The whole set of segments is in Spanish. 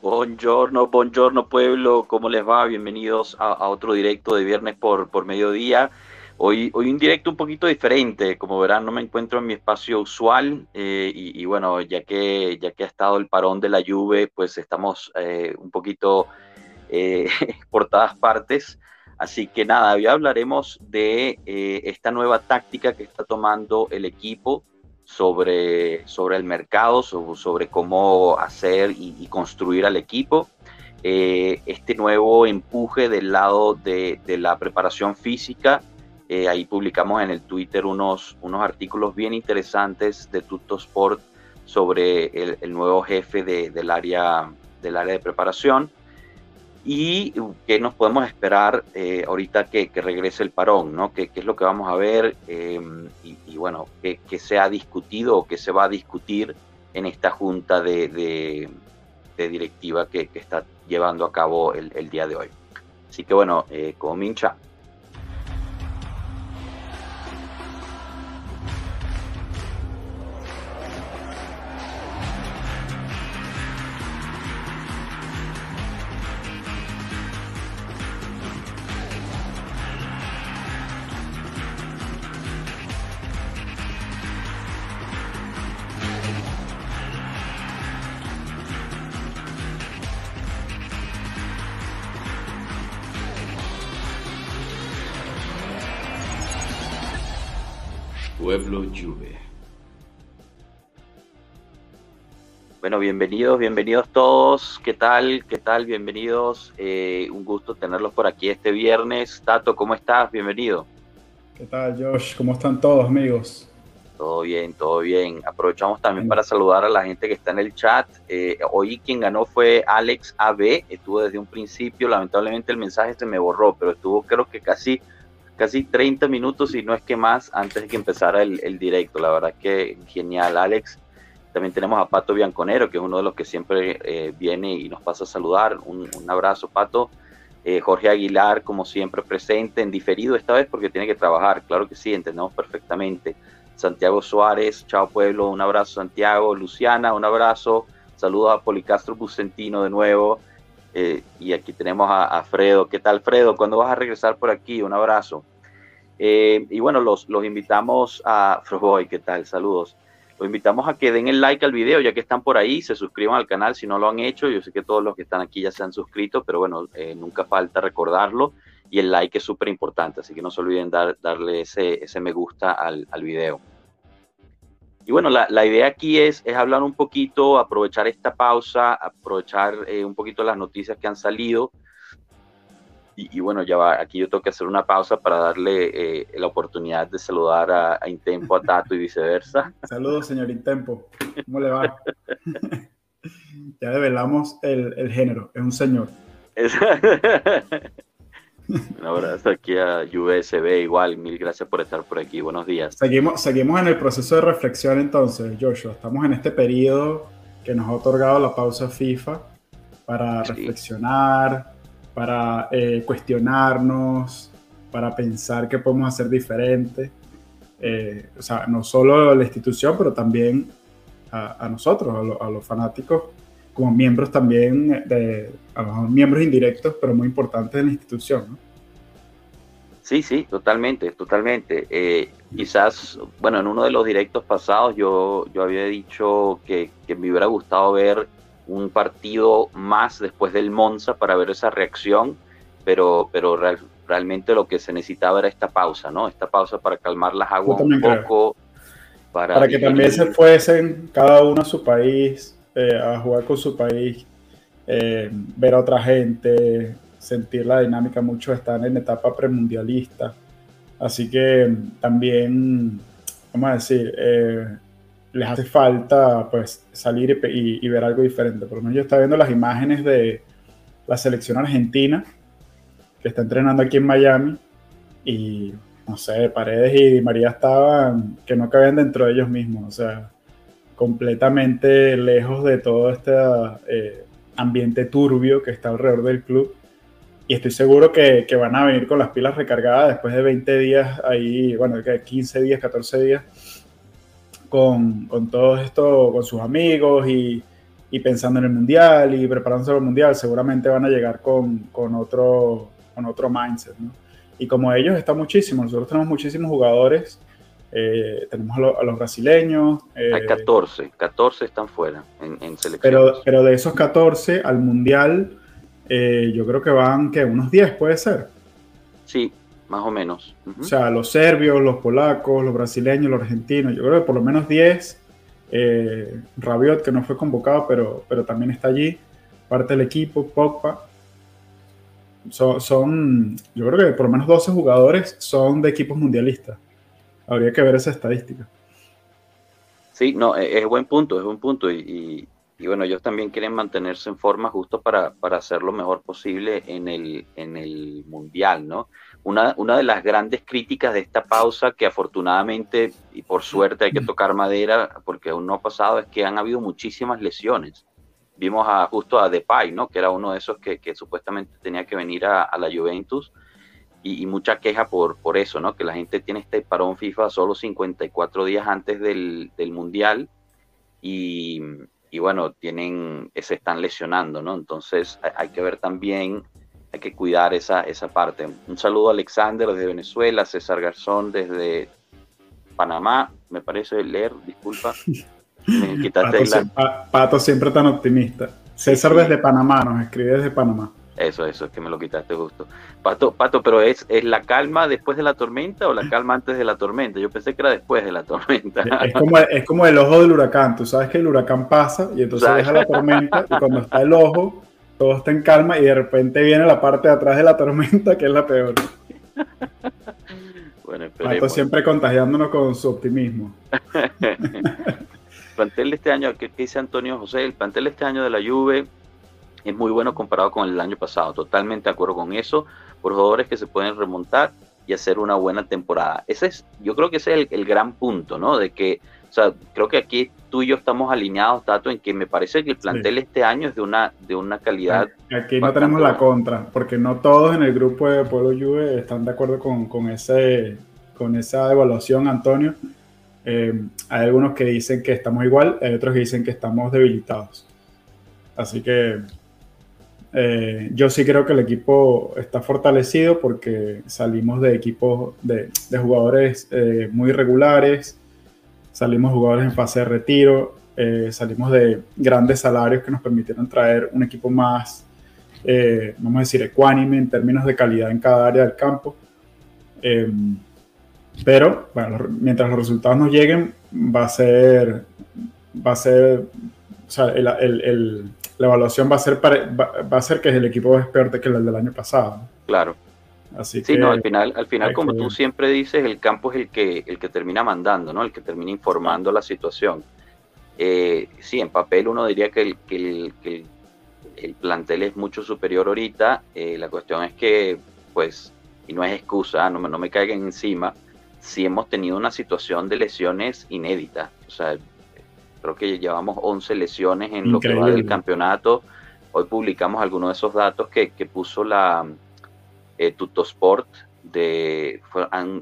Buongiorno, buongiorno pueblo, ¿cómo les va? Bienvenidos a, otro directo de viernes por, por mediodía. Hoy, hoy un directo un poquito diferente, como verán no me encuentro en mi espacio usual eh, y, bueno, ya que, ya que ha estado el parón de la lluvia, pues estamos eh, un poquito eh, por todas partes. Así que nada, hoy hablaremos de esta nueva táctica que está tomando el equipo sobre, sobre el mercado, sobre, cómo hacer y, construir al equipo. Eh, este nuevo empuje del lado de, la preparación física. Eh, ahí publicamos en el Twitter unos, unos artículos bien interesantes de Tutto Sport sobre el, nuevo jefe del, área, del área de preparación y qué nos podemos esperar eh, ahorita que, regrese el parón, ¿no? ¿Qué, es lo que vamos a ver? Em, y, bueno, qué, se ha discutido o qué se va a discutir en esta junta de, directiva que, está llevando a cabo el, día de hoy. Así que bueno, eh, comincia. Pueblo Bueno, bienvenidos, bienvenidos todos. ¿Qué tal? ¿Qué tal? Bienvenidos. Eh, un gusto tenerlos por aquí este viernes. Tato, ¿cómo estás? Bienvenido. ¿Qué tal, Josh? ¿Cómo están todos, amigos? Todo bien, todo bien. Aprovechamos también para saludar a la gente que está en el chat. Eh, hoy quien ganó fue Alex AB. Estuvo desde un principio. Lamentablemente el mensaje se me borró, pero estuvo creo que casi casi 30 minutos, y no es que más, antes de que empezara el, directo. La verdad que genial, Alex. También tenemos a Pato Bianconero, que es uno de los que siempre eh, viene y nos pasa a saludar. Un, abrazo, Pato. Eh, Jorge Aguilar, como siempre, presente en diferido esta vez porque tiene que trabajar. Claro que sí, entendemos perfectamente. Santiago Suárez, chao pueblo, un abrazo Santiago. Luciana, un abrazo. Saludos a Policastro Bucentino de nuevo. Eh, y aquí tenemos a, Fredo. ¿Qué tal, Fredo? ¿Cuándo vas a regresar por aquí? Un abrazo. Y bueno, los, los invitamos a Froboy, ¿qué tal? Saludos. Los invitamos a que den el like al video, ya que están por ahí, se suscriban al canal si no lo han hecho. Yo sé que todos los que están aquí ya se han suscrito, pero bueno, eh, nunca falta recordarlo. Y el like es súper importante, así que no se olviden dar, darle ese, ese me gusta al, al video. Y bueno, la, la idea aquí es, es, hablar un poquito, aprovechar esta pausa, aprovechar eh, un poquito las noticias que han salido. Y, bueno, ya va, aquí yo tengo que hacer una pausa para darle eh, la oportunidad de saludar a, a, Intempo, a Tato y viceversa. Saludos, señor Intempo. ¿Cómo le va? ya develamos el, el género, es un señor. Un abrazo aquí a USB, igual, mil gracias por estar por aquí, buenos días. Seguimos, seguimos en el proceso de reflexión entonces, Joshua, estamos en este periodo que nos ha otorgado la pausa FIFA para reflexionar, para eh, cuestionarnos, para pensar qué podemos hacer diferente. Eh, o sea, no solo a la institución, pero también a, nosotros, a, a los fanáticos como miembros también, de, a los miembros indirectos, pero muy importantes de la institución. ¿no? Sí, sí, totalmente, totalmente. Eh, quizás, bueno, en uno de los directos pasados yo, yo había dicho que, que, me hubiera gustado ver un partido más después del Monza para ver esa reacción, pero, pero realmente lo que se necesitaba era esta pausa, ¿no? Esta pausa para calmar las aguas un poco. Para, para que también se fuesen cada uno a su país, eh, a jugar con su país, eh, ver a otra gente, sentir la dinámica. Muchos están en etapa premundialista. Así que mm, también, vamos a decir, eh, les hace falta pues salir y, ver algo diferente. Por lo menos yo estaba viendo las imágenes de la selección argentina que está entrenando aquí en Miami y no sé, Paredes y María estaban que no cabían dentro de ellos mismos. O sea, completamente lejos de todo este eh, ambiente turbio que está alrededor del club. Y estoy seguro que, que, van a venir con las pilas recargadas después de 20 días ahí, bueno, 15 días, 14 días, con, con todo esto, con sus amigos y, y pensando en el mundial y preparándose para el mundial, seguramente van a llegar con, con otro, con otro mindset. ¿no? Y como ellos está muchísimo, nosotros tenemos muchísimos jugadores, eh, tenemos a, los brasileños. Eh, Hay 14, 14 están fuera en, en selección. Pero, pero de esos 14 al mundial, eh, yo creo que van, que Unos 10 puede ser. Sí, más o menos. O sea, los serbios, los polacos, los brasileños, los argentinos, yo creo que por lo menos 10. Eh, Rabiot, que no fue convocado, pero, pero también está allí, parte del equipo, Pogba. Son, son, yo creo que por lo menos 12 jugadores son de equipos mundialistas. Habría que ver esa estadística. Sí, no, e, es, buen punto, es buen punto. Y, y, bueno, ellos también quieren mantenerse en forma justo para, para hacer lo mejor posible en el, en el Mundial, ¿no? Una, una, de las grandes críticas de esta pausa, que afortunadamente y por suerte hay que tocar madera, porque aún no ha pasado, es que han habido muchísimas lesiones. Vimos a, justo a Depay, ¿no? que era uno de esos que, que supuestamente tenía que venir a, a la Juventus, y, y, mucha queja por, por eso, ¿no? que la gente tiene este parón FIFA solo 54 días antes del, del Mundial, y, y bueno, tienen, se están lesionando, ¿no? Entonces hay que ver también hay que cuidar esa, esa parte. Un saludo a Alexander desde Venezuela, César Garzón desde Panamá, me parece leer, disculpa. Pato, siempre tan optimista. César desde Panamá, nos escribe desde Panamá. Eso, eso, es que me lo quitaste justo. Pato, Pato, pero es, ¿es la calma después de la tormenta o la calma antes de la tormenta? Yo pensé que era después de la tormenta. Es como, es como el ojo del huracán. Tú sabes que el huracán pasa y entonces deja la tormenta y cuando está el ojo, todo está en calma y de repente viene la parte de atrás de la tormenta que es la peor. bueno, siempre contagiándonos con su optimismo. el plantel de este año, ¿qué dice Antonio José? El plantel de este año de la Juve es muy bueno comparado con el año pasado. Totalmente de acuerdo con eso. Por jugadores que se pueden remontar y hacer una buena temporada. Ese es, yo creo que ese es el, el gran punto, ¿no? De que o sea, creo que aquí tú y yo estamos alineados, Tato, en que me parece que el plantel este año es de una, de una calidad. Aquí no tenemos la contra, porque no todos en el grupo de Pueblo Juve están de acuerdo con, con, ese, con esa evaluación, Antonio. Eh, hay algunos que dicen que estamos igual, hay otros que dicen que estamos debilitados. Así que eh, yo sí creo que el equipo está fortalecido porque salimos de equipos de, de jugadores eh, muy regulares salimos jugadores en fase de retiro, eh, salimos de grandes salarios que nos permitieron traer un equipo más, eh, vamos a decir, ecuánime en términos de calidad en cada área del campo. Em, pero bueno, mientras los resultados nos lleguen, va a ser, va a ser, o sea, el, el, la evaluación va a ser, va, a ser que el equipo es peor que el del año pasado. Claro. Así sí, no, al final, al final como tú siempre dices, el campo es el que, el que termina mandando, ¿no? El que termina informando la situación. Eh, sí, en papel uno diría que el, que el, el, plantel es mucho superior ahorita. Eh, la cuestión es que, pues, y no es excusa, no, no me caigan encima, sí hemos tenido una situación de lesiones inédita. O sea, creo que llevamos 11 lesiones en lo que va del campeonato. Hoy publicamos algunos de esos datos que, que puso la, eh, Tutosport, de,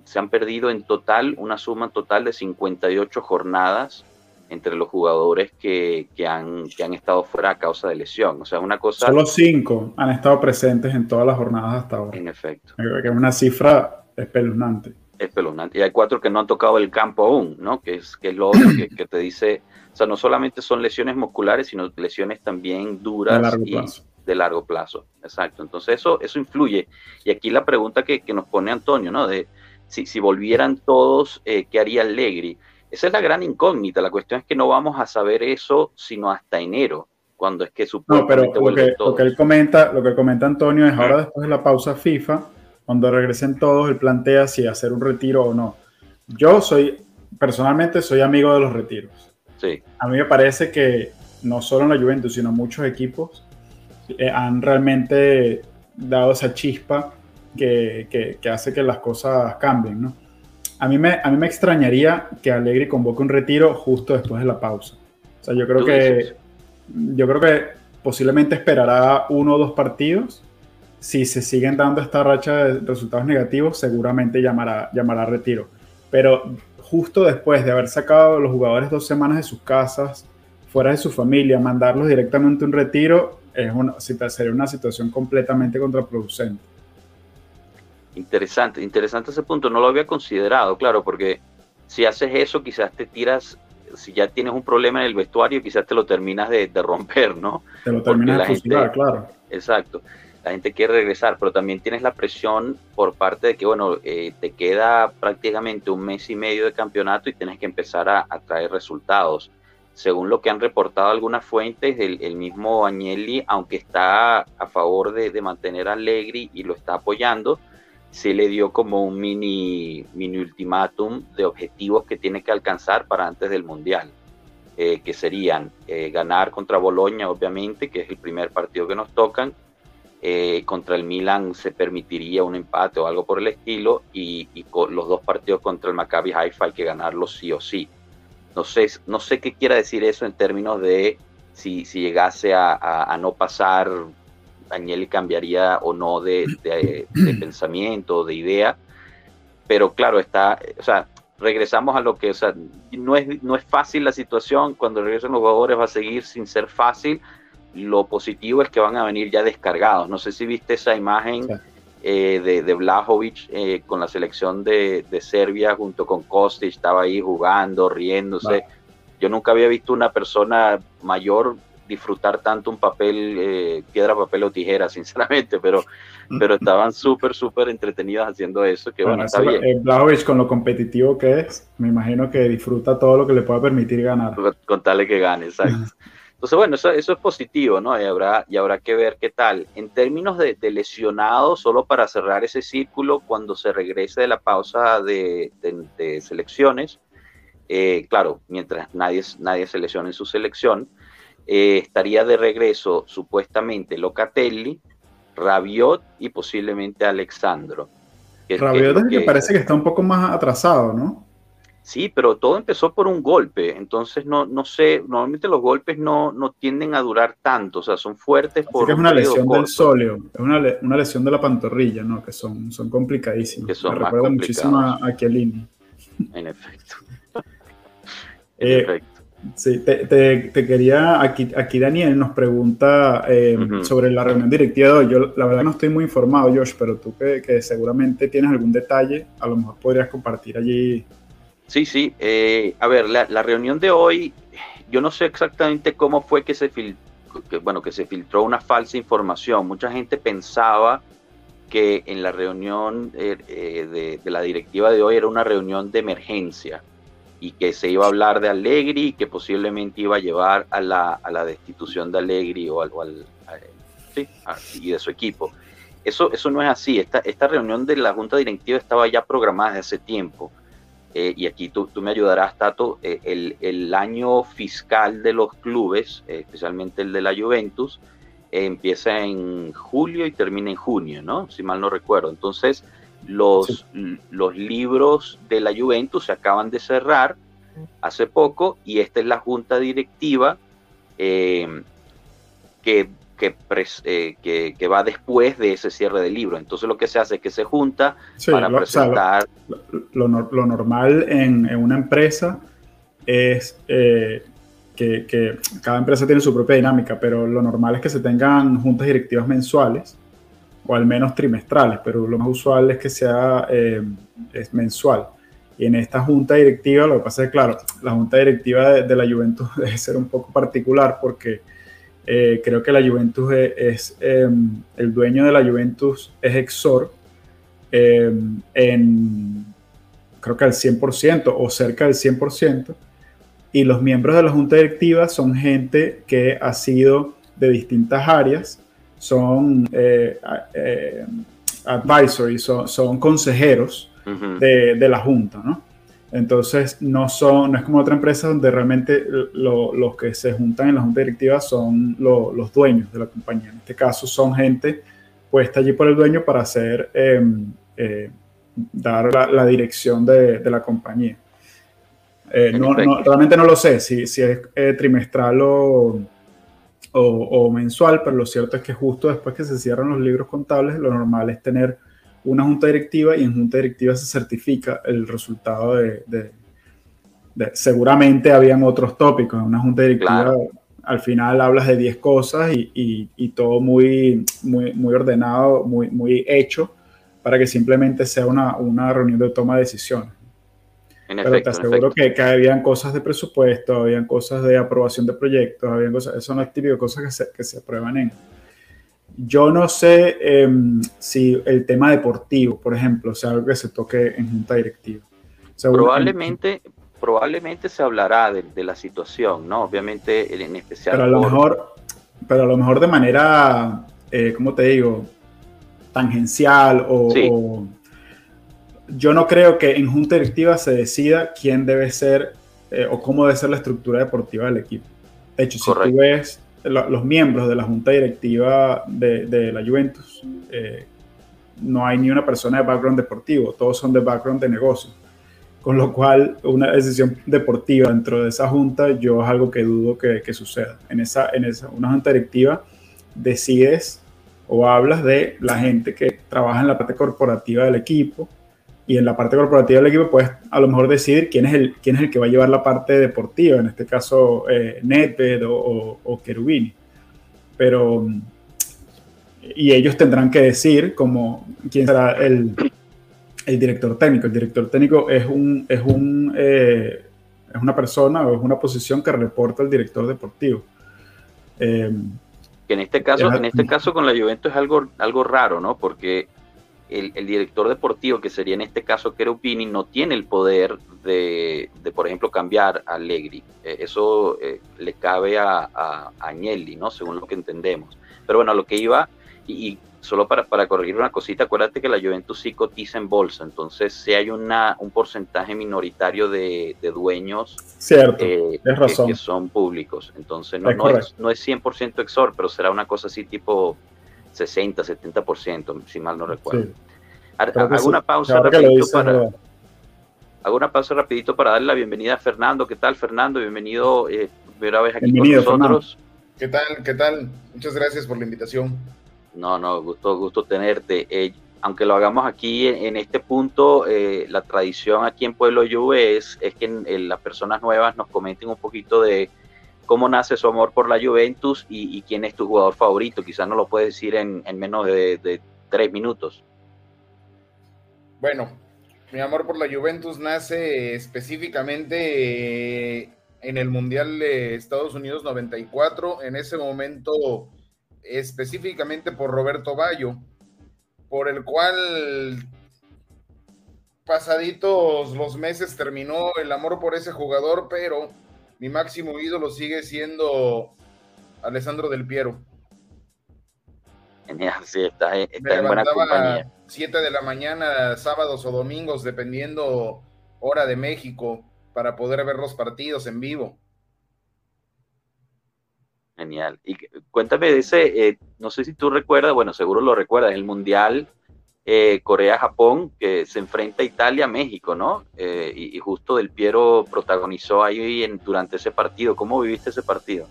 se han perdido en total una suma total de 58 jornadas entre los jugadores que, que, han, que han estado fuera a causa de lesión. O sea, una cosa... Solo cinco han estado presentes en todas las jornadas hasta ahora. En efecto. Que es una cifra espeluznante. Espeluznante. Y hay cuatro que no han tocado el campo aún, ¿no? Que es, que es lo otro que, que te dice... O sea, no solamente son lesiones musculares, sino lesiones también duras. largo plazo de largo plazo. Exacto. Entonces eso, eso influye. Y aquí la pregunta que, nos pone Antonio, ¿no? De si, si volvieran todos, eh, ¿qué haría Allegri? Esa es la gran incógnita. La cuestión es que no vamos a saber eso sino hasta enero, cuando es que supuestamente no, pero lo que, lo que, él comenta, lo que comenta Antonio es ahora después de la pausa FIFA, cuando regresen todos, él plantea si hacer un retiro o no. Yo soy, personalmente, soy amigo de los retiros. Sí. A mí me parece que no solo en la Juventus, sino muchos equipos eh, han realmente dado esa chispa que, que, hace que las cosas cambien, ¿no? A mí, me, a mí me extrañaría que Allegri convoque un retiro justo después de la pausa. O sea, yo creo que yo creo que posiblemente esperará uno o dos partidos. Si se siguen dando esta racha de resultados negativos, seguramente llamará, llamará retiro. Pero justo después de haber sacado a los jugadores dos semanas de sus casas, fuera de su familia, mandarlos directamente a un retiro, es una, sería una situación completamente contraproducente. Interesante, interesante ese punto, no lo había considerado, claro, porque si haces eso, quizás te tiras, si ya tienes un problema en el vestuario, quizás te lo terminas de, romper, ¿no? Te lo terminas de fusilar, claro. Exacto, la gente quiere regresar, pero también tienes la presión por parte de que, bueno, eh, te queda prácticamente un mes y medio de campeonato y tienes que empezar a, traer resultados. Según lo que han reportado algunas fuentes, el, mismo Agnelli, aunque está a favor de, mantener a Allegri y lo está apoyando, se le dio como un mini, mini ultimátum de objetivos que tiene que alcanzar para antes del Mundial, eh, que serían eh, ganar contra Boloña, obviamente, que es el primer partido que nos tocan, eh, contra el Milan se permitiría un empate o algo por el estilo, y, los dos partidos contra el Maccabi Haifa hay que ganarlos sí o sí. No sé, no sé qué quiera decir eso en términos de si, si llegase a, a no pasar Agnelli cambiaría o no de, de, de pensamiento, de idea, pero claro, está, o sea, regresamos a lo que, o sea, no es, no es fácil la situación, cuando regresen los jugadores va a seguir sin ser fácil, lo positivo es que van a venir ya descargados, no sé si viste esa imagen eh, de, de Blajovic eh, con la selección de, de, Serbia junto con Kostic, estaba ahí jugando, riéndose, yo nunca había visto una persona mayor disfrutar tanto un papel, eh, piedra, papel o tijera, sinceramente, pero, pero estaban súper, súper entretenidos haciendo eso, que bueno, está bien. Eh, con lo competitivo que es, me imagino que disfruta todo lo que le pueda permitir ganar. Con tal que gane, exacto. Entonces, bueno, eso, eso, es positivo, ¿no? Y habrá, y habrá que ver qué tal. En términos de, de lesionados, solo para cerrar ese círculo, cuando se regrese de la pausa de, de selecciones, eh, claro, mientras nadie, nadie se lesione en su selección, eh, estaría de regreso supuestamente Locatelli, Rabiot y posiblemente Alexandro. Rabiot es que, parece que está un poco más atrasado, ¿no? Sí, pero todo empezó por un golpe, entonces no, no sé, normalmente los golpes no, no tienden a durar tanto, o sea, son fuertes por... es una lesión del sóleo, es una, una, lesión de la pantorrilla, ¿no? Que son, son complicadísimas. Que son Me recuerda muchísimo a, Chiellini. En efecto. en eh, efecto. Sí, te, quería, aquí, aquí Daniel nos pregunta eh, sobre la reunión directiva de hoy. Yo la verdad no estoy muy informado, Josh, pero tú que, seguramente tienes algún detalle, a lo mejor podrías compartir allí. Sí, sí. Eh, a ver, la, reunión de hoy, yo no sé exactamente cómo fue que se, bueno, que se filtró una falsa información. Mucha gente pensaba que en la reunión eh, de, de la directiva de hoy era una reunión de emergencia y que se iba a hablar de Allegri y que posiblemente iba a llevar a la, a la destitución de Allegri o al, sí, y de su equipo. Eso, eso no es así. Esta, esta reunión de la Junta Directiva estaba ya programada desde hace tiempo. Eh, y aquí tú, tú, me ayudarás, Tato, eh, el, el, año fiscal de los clubes, eh, especialmente el de la Juventus, empieza en julio y termina en junio, ¿no? Si mal no recuerdo. Entonces, los, los libros de la Juventus se acaban de cerrar hace poco y esta es la junta directiva eh, que, eh, que, que, va después de ese cierre del libro. Entonces lo que se hace es que se junta para presentar... lo, lo, normal en, en, una empresa es eh, que, que, cada empresa tiene su propia dinámica, pero lo normal es que se tengan juntas directivas mensuales o al menos trimestrales, pero lo más usual es que sea eh, es mensual. Y en esta junta directiva, lo que pasa es que, claro, la junta directiva de, la Juventus debe ser un poco particular porque eh, creo que la Juventus es, em, el dueño de la Juventus es Exor em, en creo que al 100% o cerca del 100%, y los miembros de la junta directiva son gente que ha sido de distintas áreas son eh, eh, advisory, son, consejeros de, la Junta, ¿no? Entonces, no, son, no es como otra empresa donde realmente los que se juntan en la Junta Directiva son los dueños de la compañía. En este caso, son gente puesta allí por el dueño para hacer, em, eh, dar la, dirección de, la compañía. realmente no lo sé si, si es trimestral o o, mensual, pero lo cierto es que justo después que se cierran los libros contables, lo normal es tener una junta directiva y en junta directiva se certifica el resultado de, seguramente habían otros tópicos. En una junta directiva al final hablas de 10 cosas y, todo muy, muy, muy ordenado, muy, muy hecho para que simplemente sea una, una reunión de toma de decisiones. Pero te aseguro que, que, habían cosas de presupuesto, habían cosas de aprobación de proyectos, habían cosas, eso no es típico, cosas que se, que se aprueban en... Yo no sé em, si el tema deportivo, por ejemplo, sea algo que se toque en junta directiva. probablemente, probablemente se hablará de, la situación, ¿no? Obviamente, en especial. Pero a lo mejor, pero a lo mejor de manera, eh, ¿cómo te digo? Tangencial o yo no creo que en junta directiva se decida quién debe ser eh, o cómo debe ser la estructura deportiva del equipo. De hecho, si tú ves los miembros de la junta directiva de, la Juventus, eh, no hay ni una persona de background deportivo, todos son de background de negocio. Con lo cual, una decisión deportiva dentro de esa junta, yo es algo que dudo que, que suceda. En esa, en esa, una junta directiva decides o hablas de la gente que trabaja en la parte corporativa del equipo, y en la parte corporativa del equipo puedes a lo mejor decidir quién es el, quién es el que va a llevar la parte deportiva, en este caso eh, Nedved o, o, Cherubini. Pero, y ellos tendrán que decir como quién será el, el director técnico. El director técnico es, un, es, un, eh, es una persona o es una posición que reporta al director deportivo. Eh, que en este caso, en este caso con la Juventus es algo, algo raro, ¿no? Porque el, director deportivo, que sería en este caso Cherubini, no tiene el poder de, por ejemplo, cambiar a Allegri. Eh, eso eh, le cabe a, a, Agnelli, ¿no? Según lo que entendemos. Pero bueno, lo que iba, y, solo para, para, corregir una cosita, acuérdate que la Juventus sí cotiza en bolsa, entonces si hay una, un porcentaje minoritario de, dueños Cierto, eh, razón. Que, son públicos. Entonces no, no, es, no es 100% exor, pero será una cosa así tipo 60, 70%, si mal no recuerdo. Hago una pausa rapidito para... Hago una pausa rapidito para darle la bienvenida a Fernando. ¿Qué tal, Fernando? Bienvenido, eh, primera vez aquí con nosotros. ¿Qué tal? ¿Qué tal? Muchas gracias por la invitación. No, no, gusto, gusto tenerte. Eh, aunque lo hagamos aquí en, este punto, eh, la tradición aquí en Pueblo Juve es, es que las personas nuevas nos comenten un poquito de cómo nace su amor por la Juventus y, quién es tu jugador favorito. Quizás no lo puedes decir en, menos de, tres minutos. Bueno, mi amor por la Juventus nace específicamente eh, en el Mundial de Estados Unidos 94, en ese momento específicamente por Roberto Bayo, por el cual pasaditos los meses terminó el amor por ese jugador, pero mi máximo ídolo sigue siendo Alessandro Del Piero. Genial, sí, está, está en buena compañía. 7 de la mañana, sábados o domingos, dependiendo hora de México, para poder ver los partidos en vivo. Genial. Y cuéntame ese, eh, no sé si tú recuerdas, bueno, seguro lo recuerdas, el Mundial eh, Corea-Japón, que se enfrenta a Italia-México, ¿no? Eh, y, justo Del Piero protagonizó ahí en, durante ese partido. ¿Cómo viviste ese partido?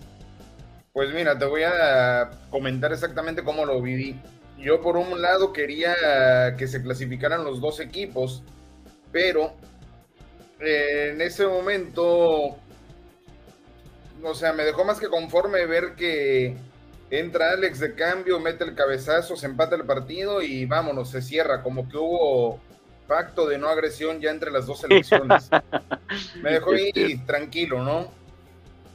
Pues mira, te voy a comentar exactamente cómo lo viví. Yo por un lado quería que se clasificaran los dos equipos, pero eh, en ese momento, o sea, me dejó más que conforme ver que Entra Alex de cambio, mete el cabezazo, se empata el partido y vámonos, se cierra. Como que hubo pacto de no agresión ya entre las dos selecciones. Me dejó ir tranquilo, ¿no?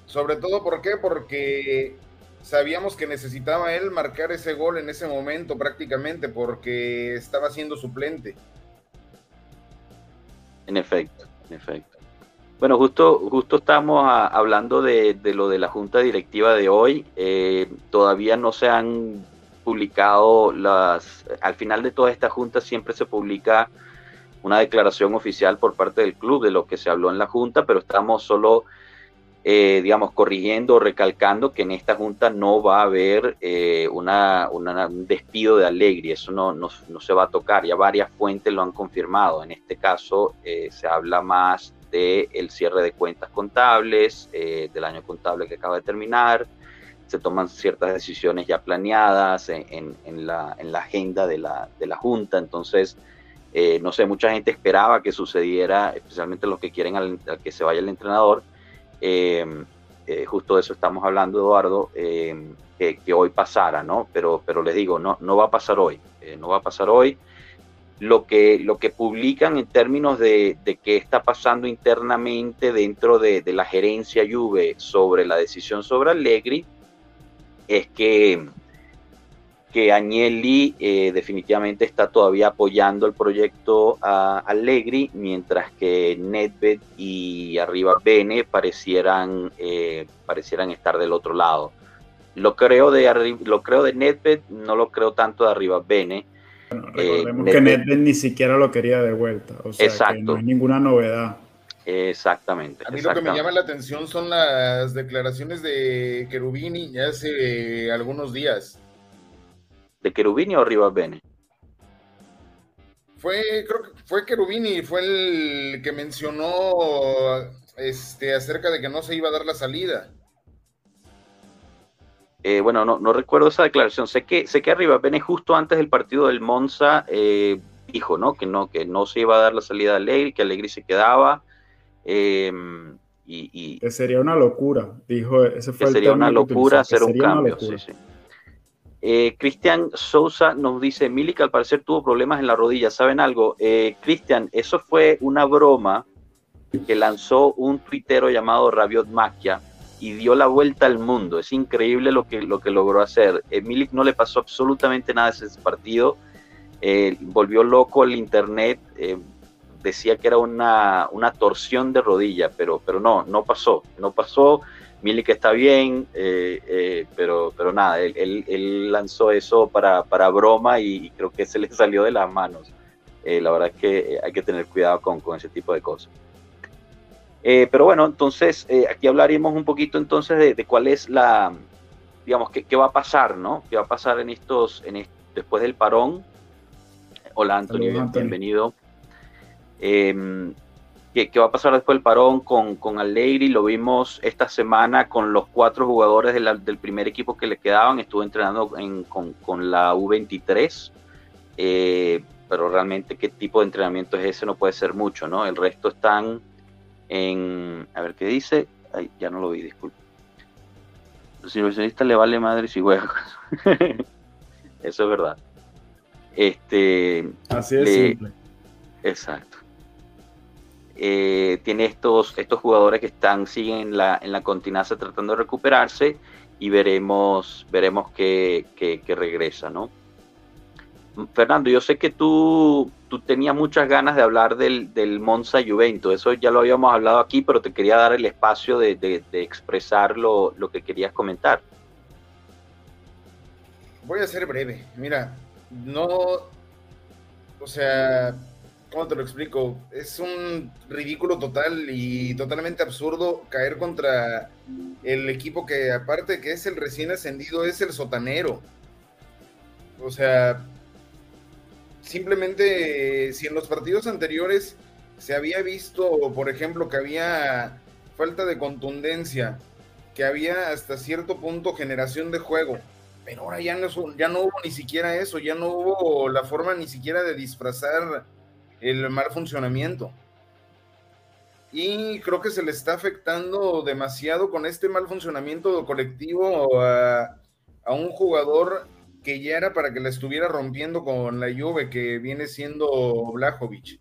Sobre todo, ¿por qué? Porque sabíamos que necesitaba él marcar ese gol en ese momento prácticamente, porque estaba siendo suplente. En efecto, en efecto. Bueno, justo, justo estamos hablando de, lo de la junta directiva de hoy. Eh, todavía no se han publicado las... Al final de toda esta junta siempre se publica una declaración oficial por parte del club de lo que se habló en la junta, pero estamos solo, eh, digamos, corrigiendo, recalcando que en esta junta no va a haber eh, una, un despido de Alegri, eso no, no, no, se va a tocar, ya varias fuentes lo han confirmado, en este caso se habla más del cierre de cuentas contables, eh, del año contable que acaba de terminar, se toman ciertas decisiones ya planeadas en, la, agenda de la, Junta, entonces Eh, no sé, mucha gente esperaba que sucediera, especialmente los que quieren al, que se vaya el entrenador. Eh, eh, justo de eso estamos hablando, Eduardo, que, hoy pasara, ¿no? Pero, pero les digo, no, no va a pasar hoy, no va a pasar hoy. Lo que, lo que publican en términos de, de qué está pasando internamente dentro de, de la gerencia Juve sobre la decisión sobre Allegri es que que Agnelli eh, definitivamente está todavía apoyando el proyecto a Allegri, mientras que Nedved y Arriba Bene parecieran, eh, parecieran estar del otro lado. Lo creo de, lo de Nedved, no lo creo tanto de Arriba Bene. Eh, recordemos que Nedved ni siquiera lo quería de vuelta, o sea exacto. no hay ninguna novedad. Exactamente. A mí lo que me llama la atención son las declaraciones de Cherubini hace algunos días de Cherubini o Rivas Bene? Fue, creo que fue Cherubini, fue el que mencionó este, acerca de que no se iba a dar la salida. Eh, bueno, no, no, recuerdo esa declaración. Sé que, sé que Arriba Bene justo antes del partido del Monza eh, dijo, ¿no? Que no, que no se iba a dar la salida a Allegri, que Allegri se quedaba. Eh, y, que sería una locura, dijo. Ese fue que sería una locura hacer un cambio. Sí, sí. Cristian Sousa nos dice, Milik al parecer tuvo problemas en la rodilla, ¿saben algo? Eh, Cristian, eso fue una broma que lanzó un tuitero llamado Rabiot Maquia y dio la vuelta al mundo. Es increíble lo que, lo que logró hacer. Eh, Milik no le pasó absolutamente nada ese partido. Eh, volvió loco el internet. decía que era una, una torsión de rodilla, pero, pero no, no pasó. No pasó Milik está bien, eh, eh, pero, pero nada, él, lanzó eso para, para, broma y creo que se le salió de las manos. Eh, la verdad es que hay que tener cuidado con, con ese tipo de cosas. Pero bueno, entonces aquí hablaríamos un poquito entonces de, cuál es la, digamos, qué, qué, va a pasar, ¿no? ¿Qué va a pasar en estos, en después del parón? Hola Antonio, bienvenido. Em, ¿Qué, va a pasar después del parón con, con Allegri? Lo vimos esta semana con los cuatro jugadores del primer equipo que le quedaban. Estuvo entrenando con, la U23. Eh, pero realmente qué tipo de entrenamiento es ese no puede ser mucho, ¿no? El resto están en... A ver qué dice. Ay, ya no lo vi, disculpe. Los inversionistas le vale madre si juega. Eso es verdad. Este, Así es simple. Exacto. Eh, tiene estos, estos jugadores que están, siguen en la, en la tratando de recuperarse y veremos, veremos que, regresa, ¿no? Fernando, yo sé que tú, tú tenías muchas ganas de hablar del, del Monza Juventus, eso ya lo habíamos hablado aquí, pero te quería dar el espacio de, de, de expresar lo, lo que querías comentar. Voy a ser breve, mira, no, o sea, ¿Cómo te lo explico? Es un ridículo total y totalmente absurdo caer contra el equipo que, aparte que es el recién ascendido, es el sotanero. O sea, simplemente si en los partidos anteriores se había visto, por ejemplo, que había falta de contundencia, que había hasta cierto punto generación de juego, pero ahora ya no, ya no hubo ni siquiera eso, ya no hubo la forma ni siquiera de disfrazar el mal funcionamiento. Y creo que se le está afectando demasiado con este mal funcionamiento colectivo a, un jugador que ya era para que la estuviera rompiendo con la Juve, que viene siendo Blajovic.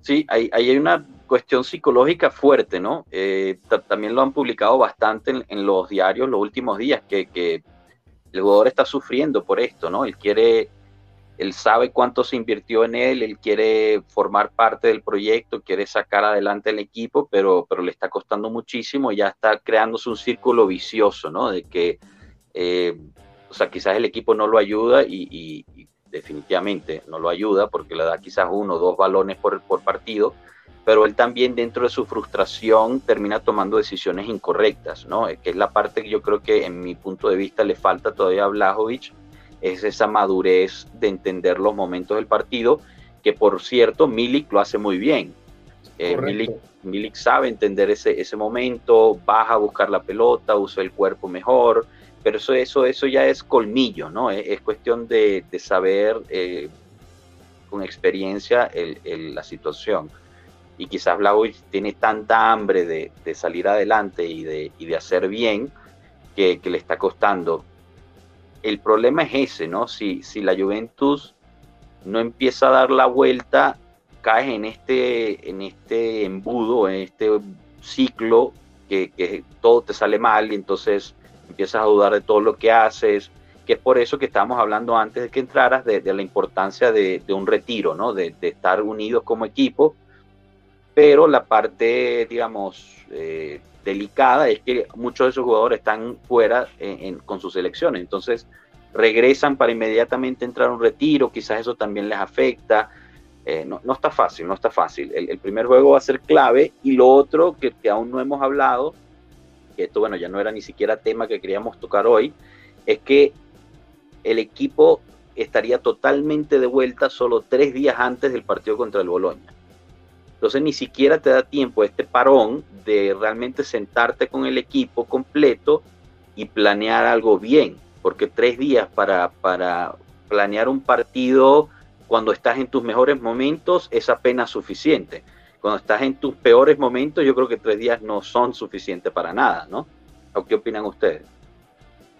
Sí, ahí, hay una cuestión psicológica fuerte, ¿no? Eh, también lo han publicado bastante en, los diarios los últimos días, que, que, el jugador está sufriendo por esto, ¿no? Él quiere él sabe cuánto se invirtió en él, él quiere formar parte del proyecto, quiere sacar adelante el equipo, pero, pero le está costando muchísimo, ya está creándose un círculo vicioso, ¿no? De que, eh, o sea, quizás el equipo no lo ayuda y, definitivamente no lo ayuda porque le da quizás uno o dos balones por, por partido, pero él también dentro de su frustración termina tomando decisiones incorrectas, ¿no? Que es la parte que yo creo que en mi punto de vista le falta todavía a Blajovic, es esa madurez de entender los momentos del partido, que por cierto, Milik lo hace muy bien. Eh, Milik, sabe entender ese, ese momento, baja a buscar la pelota, usa el cuerpo mejor, pero eso, eso, eso ya es colmillo, ¿no? Es, cuestión de, saber eh, con experiencia la situación. Y quizás Blagovic tiene tanta hambre de, salir adelante y de, de hacer bien que, le está costando. El problema es ese, ¿no? Si, si la Juventus no empieza a dar la vuelta, caes en este, en este embudo, en este ciclo que, todo te sale mal y entonces empiezas a dudar de todo lo que haces, que es por eso que estábamos hablando antes de que entraras de, la importancia de, un retiro, ¿no? De, estar unidos como equipo, pero la parte, digamos, eh, delicada es que muchos de esos jugadores están fuera con sus selecciones, entonces regresan para inmediatamente entrar a un retiro, quizás eso también les afecta. Eh, no, no, está fácil, no está fácil. El, primer juego va a ser clave y lo otro que, que, aún no hemos hablado, que esto bueno, ya no era ni siquiera tema que queríamos tocar hoy, es que el equipo estaría totalmente de vuelta solo tres días antes del partido contra el Boloña. Entonces ni siquiera te da tiempo este parón de realmente sentarte con el equipo completo y planear algo bien porque tres días para, para planear un partido cuando estás en tus mejores momentos es apenas suficiente. Cuando estás en tus peores momentos, yo creo que tres días no son suficientes para nada, ¿no? ¿O qué opinan ustedes?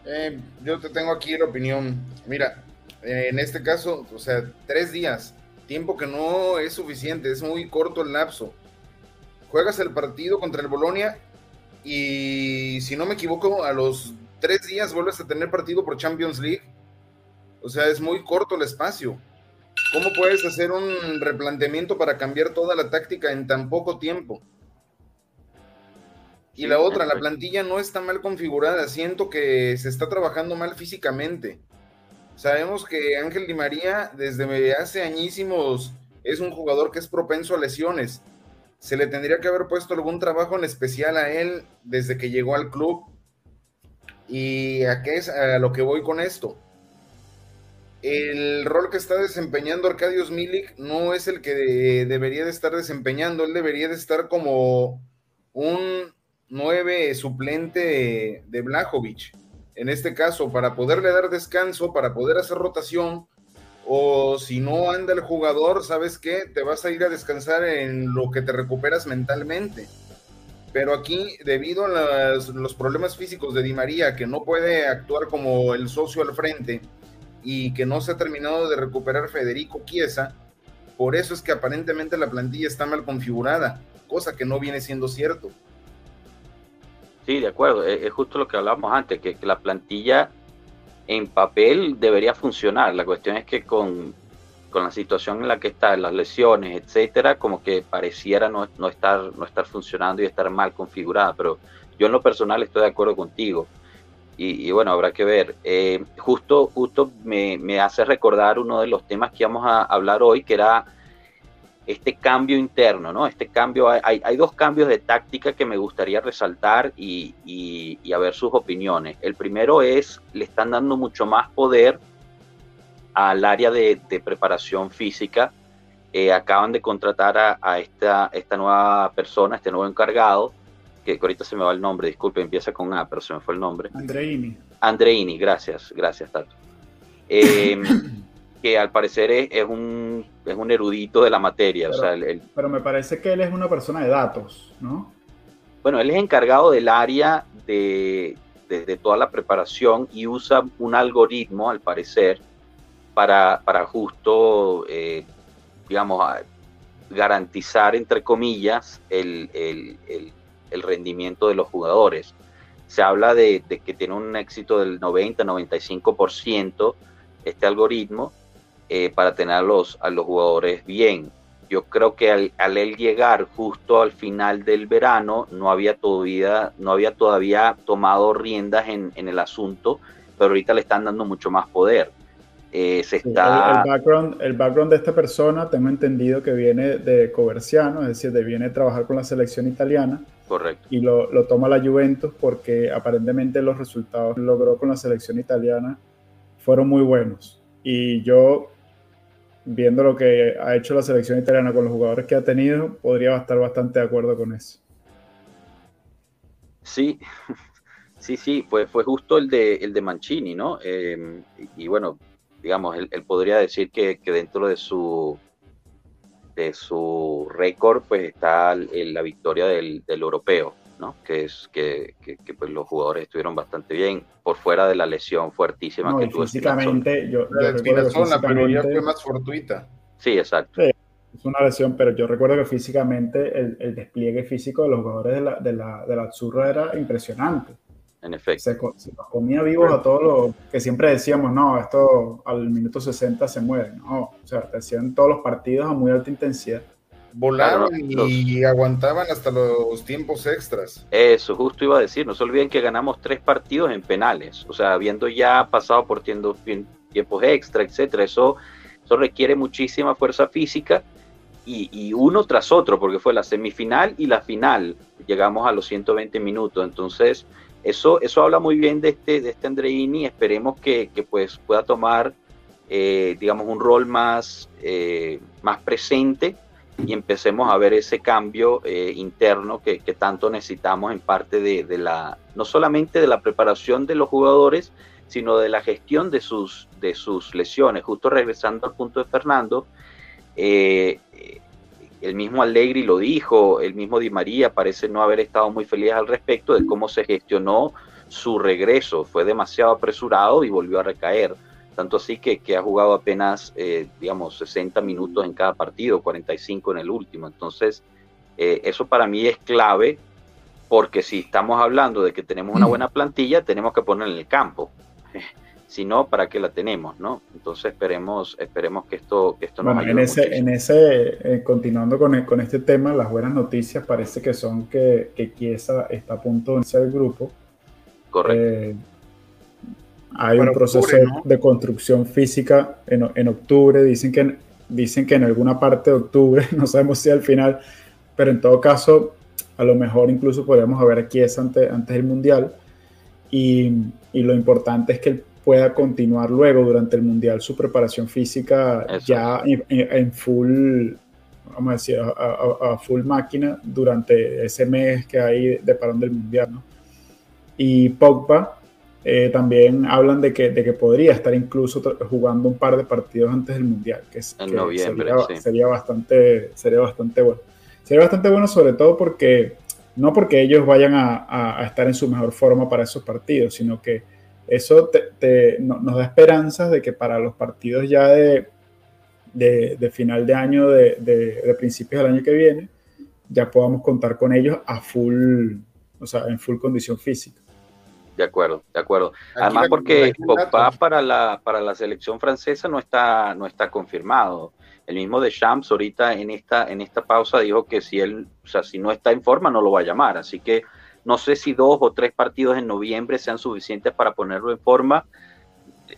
Eh, yo te tengo aquí la opinión. Mira, eh, en este caso, o sea, tres días, tiempo que no es suficiente, es muy corto el lapso. Juegas el partido contra el Bolonia y, si no me equivoco, a los tres días vuelves a tener partido por Champions League. O sea, es muy corto el espacio. ¿Cómo puedes hacer un replanteamiento para cambiar toda la táctica en tan poco tiempo? Y la otra, la plantilla no está mal configurada. Siento que se está trabajando mal físicamente. Sabemos que Ángel Di María desde hace añísimos es un jugador que es propenso a lesiones. Se le tendría que haber puesto algún trabajo en especial a él desde que llegó al club ¿Y a qué es a lo que voy con esto? El rol que está desempeñando Arcadios Milik no es el que debería de estar desempeñando, él debería de estar como un nueve suplente de, de Blajovic, en este caso, para poderle dar descanso, para poder hacer rotación, o si no anda el jugador, ¿sabes qué? Te vas a ir a descansar en lo que te recuperas mentalmente. Pero aquí, debido a los problemas físicos de Di María, que no puede actuar como el socio al frente y que no se ha terminado de recuperar Federico Chiesa, por eso es que aparentemente la plantilla está mal configurada, cosa que no viene siendo cierto. Sí, de acuerdo, es, justo lo que hablábamos antes, que la plantilla en papel debería funcionar. La cuestión es que con con la situación en la que está, las lesiones, etcétera, como que pareciera no, no, estar, no estar funcionando y estar mal configurada. Pero yo en lo personal estoy de acuerdo contigo. Y, bueno, habrá que ver. Eh, justo justo me, me, hace recordar uno de los temas que vamos a hablar hoy, que era este cambio interno, ¿no? Este cambio, hay, hay dos cambios de táctica que me gustaría resaltar y, y, y a ver sus opiniones. El primero es, le están dando mucho más poder al área de, preparación física. Eh, acaban de contratar a, esta, esta nueva persona, este nuevo encargado, que ahorita se me va el nombre, disculpe, empieza con A, pero se me fue el nombre. Andreini. Andreini, gracias, gracias, Tato. Em, que al parecer es, un, es un erudito de la materia. pero me parece que él es una persona de datos, ¿no? Bueno, él es encargado del área de, de toda la preparación y usa un algoritmo, al parecer, para, justo, eh, digamos, garantizar, entre comillas, el, rendimiento de los jugadores. Se habla de, que tiene un éxito del 90-95% este algoritmo eh, para tener a los, a los jugadores bien. Yo creo que al, al, llegar justo al final del verano no había todavía, no había todavía tomado riendas en, en el asunto, pero ahorita le están dando mucho más poder. Eh, está... el, background, el background de esta persona, tengo entendido que viene de Coverciano, es decir, de viene a trabajar con la selección italiana. Correcto. Y lo, lo toma la Juventus porque aparentemente los resultados que logró con la selección italiana fueron muy buenos. Y yo, viendo lo que ha hecho la selección italiana con los jugadores que ha tenido, podría estar bastante de acuerdo con eso. Sí, Sí, sí, fue, fue justo el de, el de Mancini, ¿no? Em, y, bueno, digamos, él, podría decir que, dentro de su de su récord, pues está la victoria del, europeo, ¿no? Que es que, pues los jugadores estuvieron bastante bien por fuera de la lesión fuertísima que tuvo. Físicamente, yo, la yo fue más fortuita. Sí, exacto. es una lesión, pero yo recuerdo que físicamente el, despliegue físico de los jugadores de la, de la, de la Azurra era impresionante en efecto. Se, comía vivos a todos los que siempre decíamos, no, esto al minuto 60 se muere, no, o sea, te hacían todos los partidos a muy alta intensidad. Volaron y aguantaban hasta los tiempos extras. Eso, justo iba a decir, no se olviden que ganamos tres partidos en penales, o sea, habiendo ya pasado por tiempos extra, etcétera, eso, eso requiere muchísima fuerza física y, y, uno tras otro, porque fue la semifinal y la final, llegamos a los 120 minutos, entonces eso, eso habla muy bien de este, de este Andreini. Esperemos que, pues, pueda tomar, eh, digamos, un rol más, eh, más presente y empecemos a ver ese cambio eh, interno que, tanto necesitamos en parte de, la, no solamente de la preparación de los jugadores, sino de la gestión de sus, de sus lesiones. Justo regresando al punto de Fernando, el mismo Allegri lo dijo, el mismo Di María parece no haber estado muy feliz al respecto de cómo se gestionó su regreso. Fue demasiado apresurado y volvió a recaer. Tanto así que, que ha jugado apenas, eh, digamos, 60 minutos en cada partido, 45 en el último. Entonces, eh, eso para mí es clave porque si estamos hablando de que tenemos una mm. buena plantilla, tenemos que ponerla en el campo. si no, ¿para qué la tenemos? ¿no? Entonces esperemos, esperemos que esto, que esto nos bueno, En ese, en ese eh, continuando con, con, este tema, las buenas noticias parece que son que, que Chiesa está a punto de ser el grupo. Correcto. Eh, hay un proceso de construcción física en, en, octubre, dicen que, dicen que en alguna parte de octubre, no sabemos si al final, pero en todo caso, a lo mejor incluso podríamos ver a Chiesa antes, antes del Mundial. Y, y, lo importante es que el pueda continuar luego durante el Mundial su preparación física ya en, full, vamos a decir, a, full máquina durante ese mes que hay de parón del Mundial. ¿no? Y Pogba eh, también hablan de que, de que podría estar incluso jugando un par de partidos antes del Mundial, que, es, en noviembre, sería, sería, bastante, sería bastante bueno. Sería bastante bueno sobre todo porque, no porque ellos vayan a, a estar en su mejor forma para esos partidos, sino que eso te, nos da esperanzas de que para los partidos ya de, de, final de año, de, de, principios del año que viene, ya podamos contar con ellos a full, o sea, en full condición física. De acuerdo, de acuerdo. Además, porque Pogba para la, para la selección francesa no está, no está confirmado. El mismo de Champs ahorita en esta, en esta pausa dijo que si él, o sea, si no está en forma, no lo va a llamar. Así que no sé si dos o tres partidos en noviembre sean suficientes para ponerlo en forma.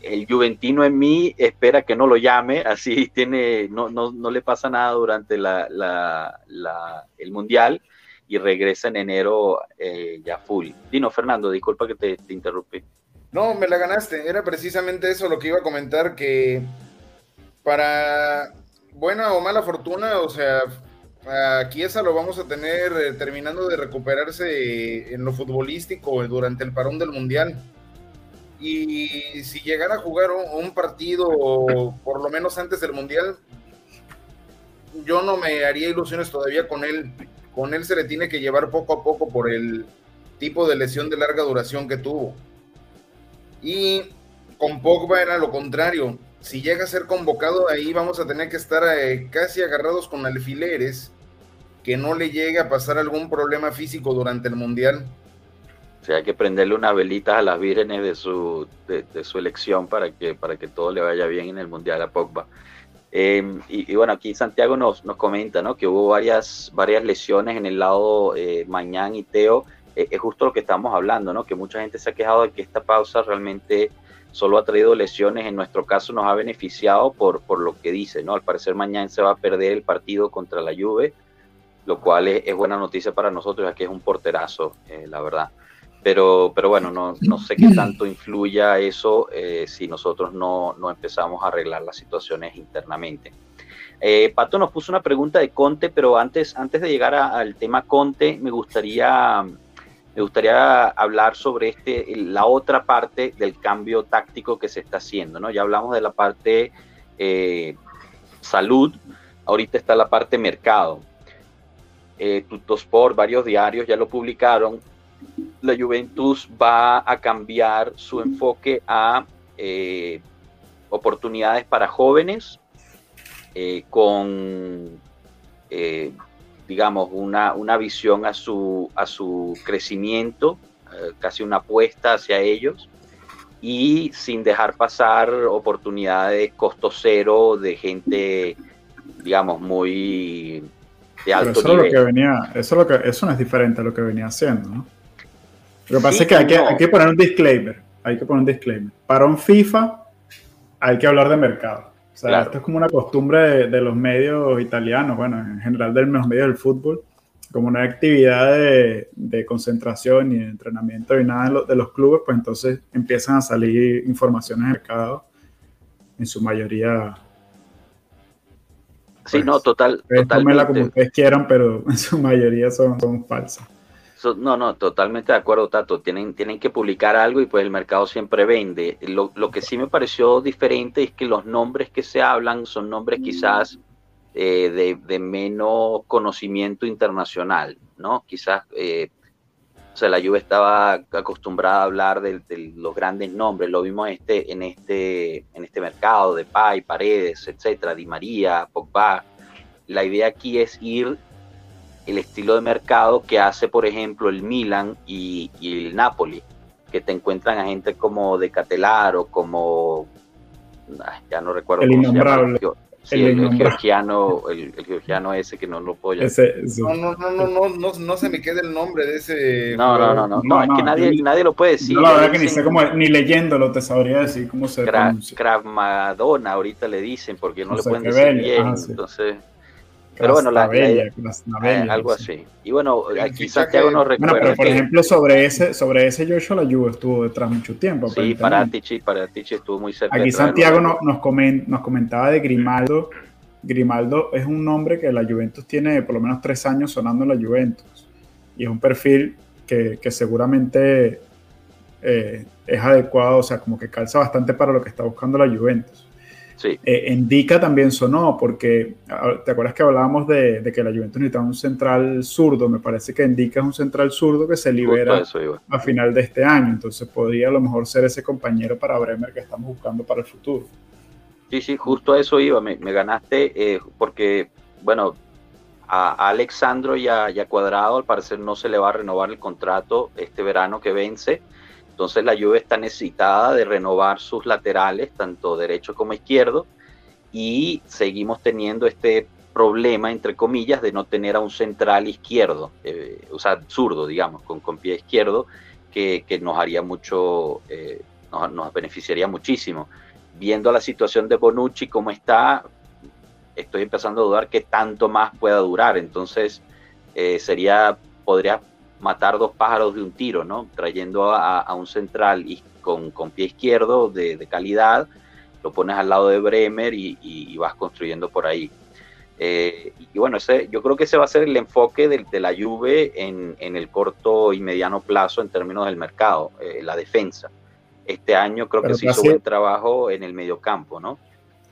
El Juventino en mí espera que no lo llame, así tiene, no, no, no le pasa nada durante el Mundial y regresa en enero eh, ya full. Dino, Fernando, disculpa que te interrumpí. No, me la ganaste. Era precisamente eso lo que iba a comentar, que para buena o mala fortuna, o sea, Aquí esa lo vamos a tener eh, terminando de recuperarse en lo futbolístico durante el parón del Mundial. Y si llegara a jugar un, partido, por lo menos antes del Mundial, yo no me haría ilusiones todavía con él. Con él se le tiene que llevar poco a poco por el tipo de lesión de larga duración que tuvo. Y con Pogba era lo contrario si llega a ser convocado, ahí vamos a tener que estar eh, casi agarrados con alfileres, que no le llegue a pasar algún problema físico durante el Mundial. O sea, hay que prenderle unas velitas a las vírgenes de su, de, su elección para que, para que todo le vaya bien en el Mundial a Pogba. Em, y, bueno, aquí Santiago nos, nos comenta ¿no? que hubo varias, varias lesiones en el lado eh, Mañán y Teo. Eh, es justo lo que estamos hablando, ¿no? que mucha gente se ha quejado de que esta pausa realmente solo ha traído lesiones, en nuestro caso nos ha beneficiado por, por lo que dice, ¿no? Al parecer mañana se va a perder el partido contra la Juve, lo cual es, buena noticia para nosotros, ya que es un porterazo, eh, la verdad. Pero, pero bueno, no, no sé qué tanto influya eso eh, si nosotros no, no, empezamos a arreglar las situaciones internamente. Eh, Pato nos puso una pregunta de Conte, pero antes, antes de llegar al tema Conte, me gustaría me gustaría hablar sobre este, la otra parte del cambio táctico que se está haciendo, ¿no? Ya hablamos de la parte eh, salud, ahorita está la parte mercado. Eh, varios diarios ya lo publicaron. La Juventus va a cambiar su enfoque a eh, oportunidades para jóvenes eh, con, digamos, una, una, visión a su, a su crecimiento, casi una apuesta hacia ellos y sin dejar pasar oportunidades costo cero de gente, digamos, muy de alto eso nivel. Lo que venía, eso, lo que, eso no es diferente a lo que venía haciendo, ¿no? Lo que pasa es que hay, que hay, que poner un disclaimer, hay que poner un disclaimer. Para un FIFA hay que hablar de mercado. O sea, esto es como una costumbre de, de, los medios italianos, bueno, en general de los medios del fútbol, como una actividad de, de, concentración y de entrenamiento y nada de, lo, de, los clubes, pues entonces empiezan a salir informaciones de mercado, en su mayoría. Sí, pues, no, total. Totalmente. como ustedes quieran, pero en su mayoría son, son falsas. No, no, totalmente de acuerdo, Tato. Tienen, tienen que publicar algo y pues el mercado siempre vende. Lo, lo que sí me pareció diferente es que los nombres que se hablan son nombres quizás eh, de, de, menos conocimiento internacional, ¿no? Quizás, eh, o sea, la Juve estaba acostumbrada a hablar de, de, los grandes nombres, lo vimos este, en, este, en este mercado de Pai, Paredes, etcétera, Di María, Pogba. La idea aquí es ir el estilo de mercado que hace, por ejemplo, el Milan y, y el Napoli, que te encuentran a gente como de Catelaro, como ya no recuerdo el innombrable. Sí, el, el, georgiano, el, el, georgiano ese que no lo puedo ese, ese. No, no, no, no, no, no, no se me queda el nombre de ese. No, no, no, no, no, es que nadie, nadie lo puede decir. No, la verdad que ni sé cómo, ni leyéndolo te sabría decir cómo se Krav, Krav Madonna ahorita le dicen porque no, le pueden decir bien, ah, sí. entonces. Pero bueno, la, la, la algo así. Y bueno, aquí Santiago nos recuerda. Bueno, pero por que, ejemplo, sobre ese, sobre ese Joshua la Juve estuvo detrás mucho tiempo. Sí, Paratici, Paratici estuvo muy cerca. Aquí Santiago no, nos, coment, nos comentaba de Grimaldo. Grimaldo es un nombre que la Juventus tiene por lo menos tres años sonando en la Juventus. Y es un perfil que, que seguramente eh, es adecuado, o sea, como que calza bastante para lo que está buscando la Juventus. Sí. Eh, Indica también sonó, porque te acuerdas que hablábamos de, de, que la Juventus necesitaba un central zurdo. Me parece que Indica es un central zurdo que se libera a final de este año. Entonces podría a lo mejor ser ese compañero para Bremer que estamos buscando para el futuro. Sí, sí, justo a eso iba. Me, me ganaste eh, porque, bueno, a, a Alexandro y a, y a Cuadrado al parecer no se le va a renovar el contrato este verano que vence. Entonces la Juve está necesitada de renovar sus laterales, tanto derecho como izquierdo, y seguimos teniendo este problema, entre comillas, de no tener a un central izquierdo, eh, o sea, zurdo, digamos, con, con pie izquierdo, que, que, nos haría mucho, eh, nos, beneficiaría muchísimo. Viendo la situación de Bonucci como está, estoy empezando a dudar que tanto más pueda durar. Entonces, eh, sería, podría matar dos pájaros de un tiro, ¿no? Trayendo a, a un central y con, con, pie izquierdo de, de, calidad, lo pones al lado de Bremer y, y, y vas construyendo por ahí. Eh, y bueno, ese, yo creo que ese va a ser el enfoque de, de la Juve en, en, el corto y mediano plazo en términos del mercado, eh, la defensa. Este año creo Pero que se hizo buen trabajo en el mediocampo, ¿no?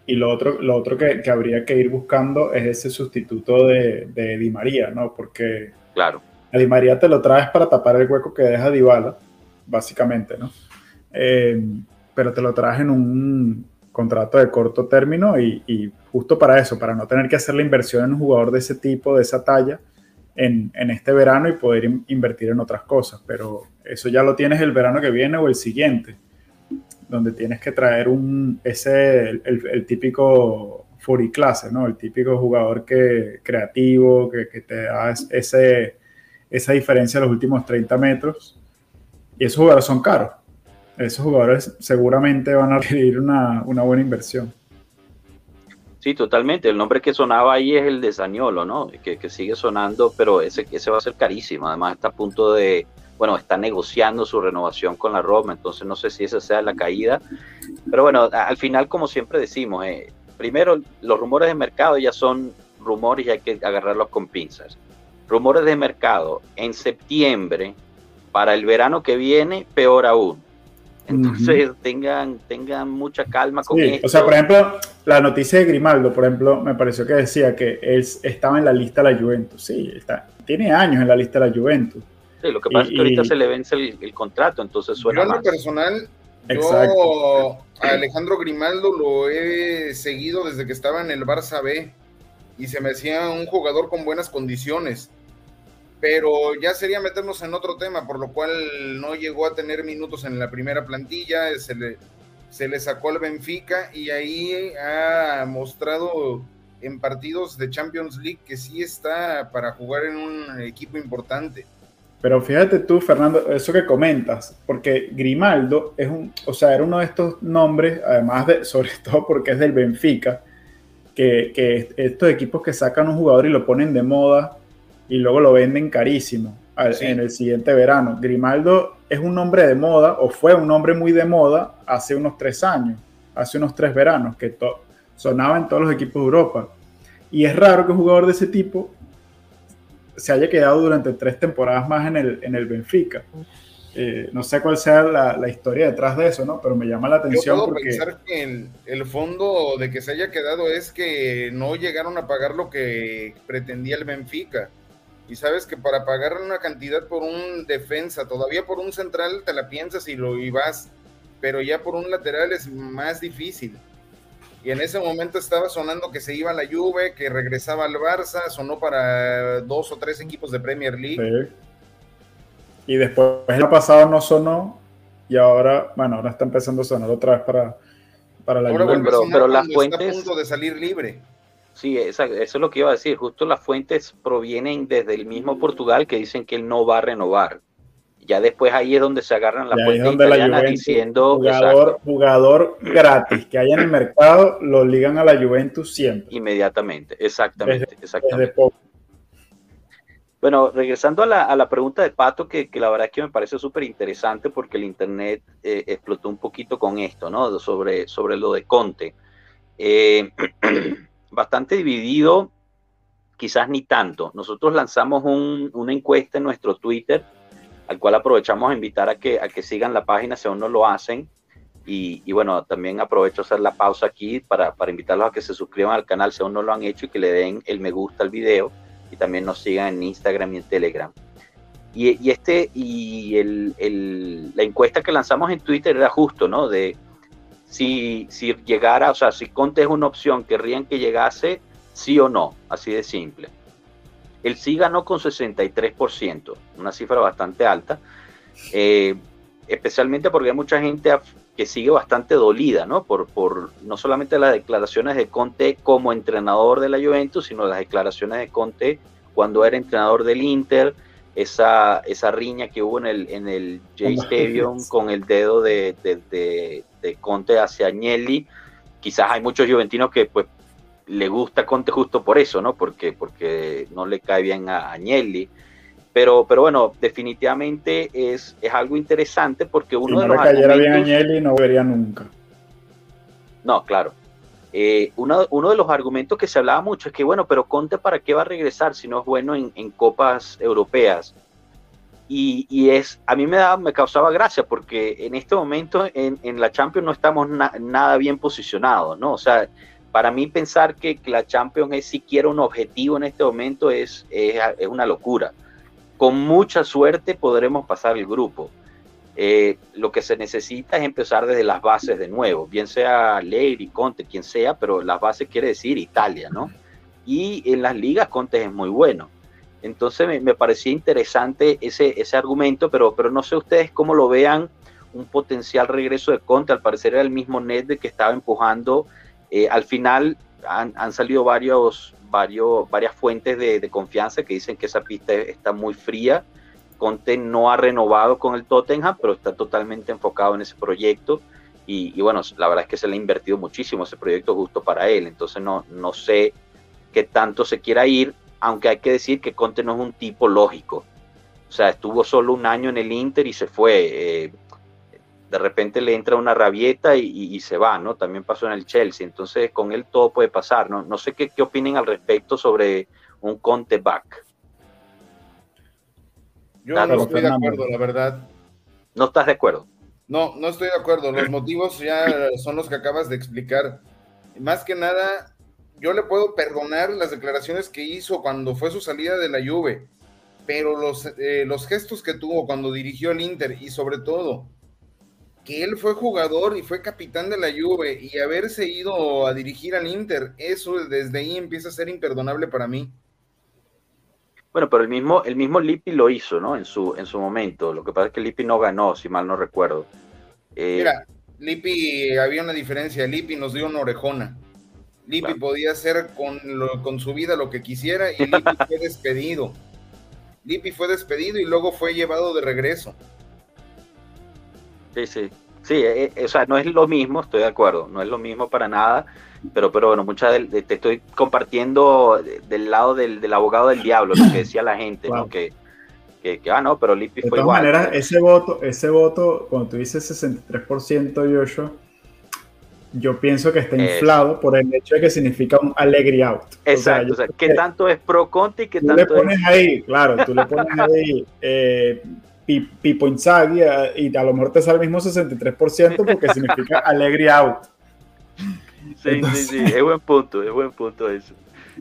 Y lo otro, lo otro que, que, habría que ir buscando es ese sustituto de, de Di María, ¿no? Porque claro a Di María te lo traes para tapar el hueco que deja Dybala, básicamente, ¿no? Eh, pero te lo traes en un contrato de corto término y, justo para eso, para no tener que hacer la inversión en un jugador de ese tipo, de esa talla, en, este verano y poder in, invertir en otras cosas. Pero eso ya lo tienes el verano que viene o el siguiente, donde tienes que traer un, ese, el, el, el típico clase, ¿no? El típico jugador que, creativo, que, que te da ese esa diferencia en los últimos 30 metros. Y esos jugadores son caros. Esos jugadores seguramente van a requerir una, una buena inversión. Sí, totalmente. El nombre que sonaba ahí es el de ¿no? Que, que, sigue sonando, pero ese, ese va a ser carísimo. Además está a punto de, bueno, está negociando su renovación con la Roma, entonces no sé si esa sea la caída. Pero bueno, al final, como siempre decimos, eh, primero los rumores de mercado ya son rumores y hay que agarrarlos con pinzas rumores de mercado, en septiembre para el verano que viene, peor aún. Entonces tengan, tengan mucha calma con sí, O sea, por ejemplo, la noticia de Grimaldo, por ejemplo, me pareció que decía que él estaba en la lista de la Juventus. Sí, está, tiene años en la lista de la Juventus. Sí, lo que pasa es que ahorita se le vence el, contrato, entonces suena. Yo en lo personal, yo a Alejandro Grimaldo lo he seguido desde que estaba en el Barça B y se me hacía un jugador con buenas condiciones pero ya sería meternos en otro tema, por lo cual no llegó a tener minutos en la primera plantilla, se le, se le sacó al Benfica y ahí ha mostrado en partidos de Champions League que sí está para jugar en un equipo importante. Pero fíjate tú, Fernando, eso que comentas, porque Grimaldo es un, o sea, era uno de estos nombres, además de, sobre todo porque es del Benfica, que, que estos equipos que sacan un jugador y lo ponen de moda y luego lo venden carísimo en el siguiente verano. Grimaldo es un nombre de moda, o fue un nombre muy de moda hace unos tres años, hace unos tres veranos, que sonaba en todos los equipos de Europa. Y es raro que un jugador de ese tipo se haya quedado durante tres temporadas más en el, en el Benfica. Eh, no sé cuál sea la, historia detrás de eso, ¿no? Pero me llama la atención. Yo puedo pensar que el, el, fondo de que se haya quedado es que no llegaron a pagar lo que pretendía el Benfica y sabes que para pagar una cantidad por un defensa, todavía por un central te la piensas y lo y vas, pero ya por un lateral es más difícil. Y en ese momento estaba sonando que se iba a la Juve, que regresaba al Barça, sonó para dos o tres equipos de Premier League. Y después el pasado no sonó y ahora, bueno, ahora está empezando a sonar otra vez para, para la Juve. Pero, pero las fuentes... Está a punto de salir libre. Sí, eso es lo que iba a decir. Justo las fuentes provienen desde el mismo Portugal que dicen que él no va a renovar. Ya después ahí es donde se agarran las fuentes italianas diciendo jugador, jugador gratis que haya en el mercado lo ligan a la Juventus siempre. Inmediatamente, exactamente, exactamente. Bueno, regresando a la, a la, pregunta de Pato, que, que, la verdad es que me parece súper interesante porque el Internet eh, explotó un poquito con esto, ¿no? Sobre, sobre lo de Conte. Eh, bastante dividido, quizás ni tanto. Nosotros lanzamos una encuesta en nuestro Twitter, al cual aprovechamos a invitar a que, a que sigan la página si aún no lo hacen. Y, bueno, también aprovecho a hacer la pausa aquí para, para, invitarlos a que se suscriban al canal si aún no lo han hecho y que le den el me gusta al video y también nos sigan en Instagram y en Telegram. Y, este, y el, la encuesta que lanzamos en Twitter era justo, ¿no? De si, si llegara, o sea, si Conte es una opción, querrían que llegase sí o no, así de simple. El sí ganó con 63%, una cifra bastante alta, eh, especialmente porque hay mucha gente que sigue bastante dolida, ¿no? Por, por no solamente las declaraciones de Conte como entrenador de la Juventus, sino las declaraciones de Conte cuando era entrenador del Inter, esa, esa riña que hubo en el, en el J Stadium con el dedo de, de Conte hacia Agnelli. Quizás hay muchos juventinos que pues le gusta Conte justo por eso, ¿no? Porque, porque no le cae bien a Agnelli. Pero, pero bueno, definitivamente es, es algo interesante porque uno de los cayera bien Agnelli no vería nunca. No, claro. Eh, uno, de los argumentos que se hablaba mucho es que, bueno, pero Conte para qué va a regresar si no es bueno en, copas europeas. Y, es, a mí me, da, me causaba gracia porque en este momento en, en la Champions no estamos nada bien posicionados, ¿no? O sea, para mí pensar que, la Champions es siquiera un objetivo en este momento es, es, una locura. Con mucha suerte podremos pasar el grupo. Eh, lo que se necesita es empezar desde las bases de nuevo, bien sea Leiri, Conte, quien sea, pero las bases quiere decir Italia, ¿no? Y en las ligas Conte es muy bueno. Entonces me, parecía interesante ese, ese argumento, pero, pero no sé ustedes cómo lo vean un potencial regreso de Conte. Al parecer era el mismo Net que estaba empujando. Eh, al final han, salido varios, varios, varias fuentes de, confianza que dicen que esa pista está muy fría. Conte no ha renovado con el Tottenham, pero está totalmente enfocado en ese proyecto. Y, bueno, la verdad es que se le ha invertido muchísimo ese proyecto justo para él. Entonces no, no sé qué tanto se quiera ir aunque hay que decir que Conte no es un tipo lógico. O sea, estuvo solo un año en el Inter y se fue. Eh, de repente le entra una rabieta y, se va, ¿no? También pasó en el Chelsea. Entonces, con él todo puede pasar, ¿no? No sé qué, qué opinen al respecto sobre un Conte back. Yo no estoy de acuerdo, la verdad. ¿No estás de acuerdo? No, no estoy de acuerdo. Los motivos ya son los que acabas de explicar. Más que nada, yo le puedo perdonar las declaraciones que hizo cuando fue su salida de la Juve, pero los, eh, los gestos que tuvo cuando dirigió el Inter y sobre todo que él fue jugador y fue capitán de la Juve y haberse ido a dirigir al Inter, eso desde ahí empieza a ser imperdonable para mí. Bueno, pero el mismo, el mismo Lippi lo hizo, ¿no? En su, en su momento. Lo que pasa es que Lippi no ganó, si mal no recuerdo. Eh, Mira, Lippi, había una diferencia. Lippi nos dio una orejona. Lippi podía hacer con, con su vida lo que quisiera y Lippi fue despedido. Lippi fue despedido y luego fue llevado de regreso. Sí, sí. Sí, eh, eh, o sea, no es lo mismo, estoy de acuerdo, no es lo mismo para nada, pero, pero bueno, muchas te estoy compartiendo del lado del, abogado del diablo, lo que decía la gente, ¿no? Que, que, ah, no, pero Lippi fue igual. De todas maneras, ese voto, ese voto, cuando tú dices 63%, Joshua, yo pienso que está inflado por el hecho de que significa un alegre out. Exacto, o sea, ¿qué tanto es pro Conte y qué tú tanto le pones ahí, claro, tú le pones ahí eh, Pipo Inzaghi eh, y a lo mejor te sale el mismo 63% porque significa alegre out. Sí, sí, sí, es buen punto, es buen punto eso.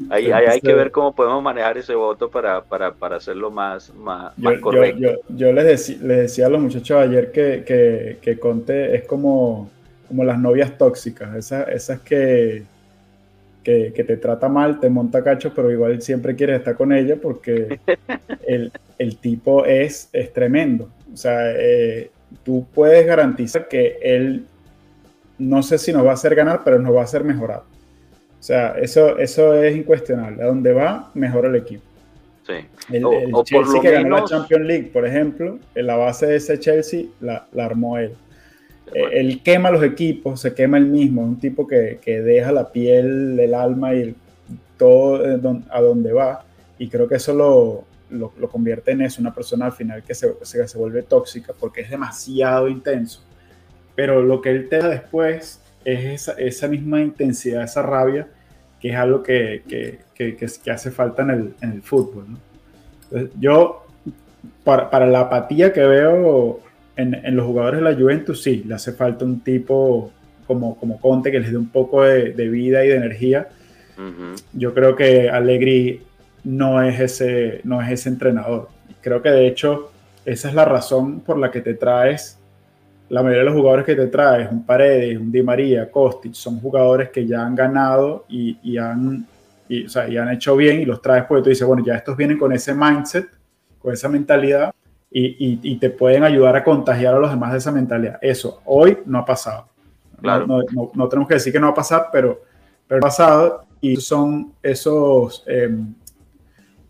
Ahí, hay que ver cómo podemos manejar ese voto para, para, para hacerlo más, más, correcto. Yo, yo, les, les, decía a los muchachos ayer que, que, que Conte es como como las novias tóxicas, esas, esas que, que, te trata mal, te monta cacho, pero igual siempre quieres estar con ella porque el, el tipo es, es, tremendo. O sea, eh, tú puedes garantizar que él, no sé si nos va a hacer ganar, pero nos va a hacer mejorar. O sea, eso, eso es incuestionable. A donde va, mejora el equipo. Sí. El, Chelsea que ganó la Champions League, por ejemplo, en la base de ese Chelsea la, la armó él. Eh, él quema los equipos, se quema él mismo, un tipo que, que deja la piel, el alma y todo eh, a donde va. Y creo que eso lo, lo, convierte en eso, una persona al final que se, se, se, vuelve tóxica porque es demasiado intenso. Pero lo que él te da después es esa, esa misma intensidad, esa rabia, que es algo que, que, que hace falta en el, en el fútbol. yo, para, para la apatía que veo en, los jugadores de la Juventus sí, le hace falta un tipo como, como Conte que les dé un poco de, vida y de energía. Yo creo que Allegri no es, ese, no es ese entrenador. Creo que de hecho esa es la razón por la que te traes, la mayoría de los jugadores que te traes, un Paredes, un Di María, Kostic, son jugadores que ya han ganado y, y han, y, o sea, y han hecho bien y los traes porque tú dices, bueno, ya estos vienen con ese mindset, con esa mentalidad y, te pueden ayudar a contagiar a los demás de esa mentalidad. Eso hoy no ha pasado. Claro. No, tenemos que decir que no va a pasar, pero, pero ha pasado y son esos, em,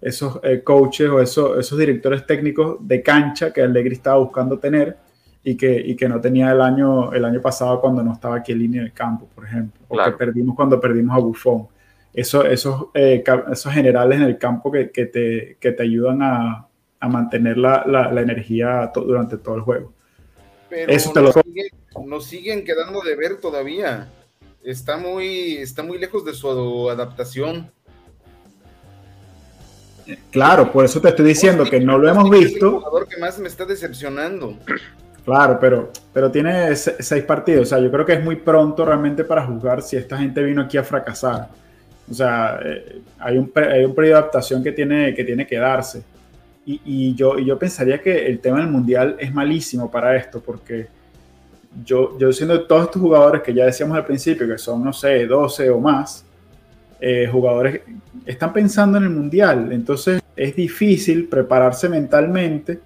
esos eh, coaches o esos, esos directores técnicos de cancha que Allegri estaba buscando tener y que, que no tenía el año, el año pasado cuando no estaba aquí en línea del campo, por ejemplo, o que perdimos cuando perdimos a Buffon. Eso, esos, eh, esos generales en el campo que, te, que te ayudan a, a mantener la, la, energía durante todo el juego. Pero Eso te nos, lo... siguen, nos, siguen, quedando de ver todavía. Está muy, está muy lejos de su adaptación. Claro, por eso te estoy diciendo que no lo hemos visto. Es el jugador que más me está decepcionando. Claro, pero, pero tiene seis partidos. O sea, yo creo que es muy pronto realmente para juzgar si esta gente vino aquí a fracasar. O sea, eh, hay, un, hay un periodo de adaptación que tiene que, tiene que darse. Y, yo, yo pensaría que el tema del mundial es malísimo para esto, porque yo, yo siendo todos estos jugadores que ya decíamos al principio, que son, no sé, 12 o más, eh, jugadores están pensando en el mundial. Entonces es difícil prepararse mentalmente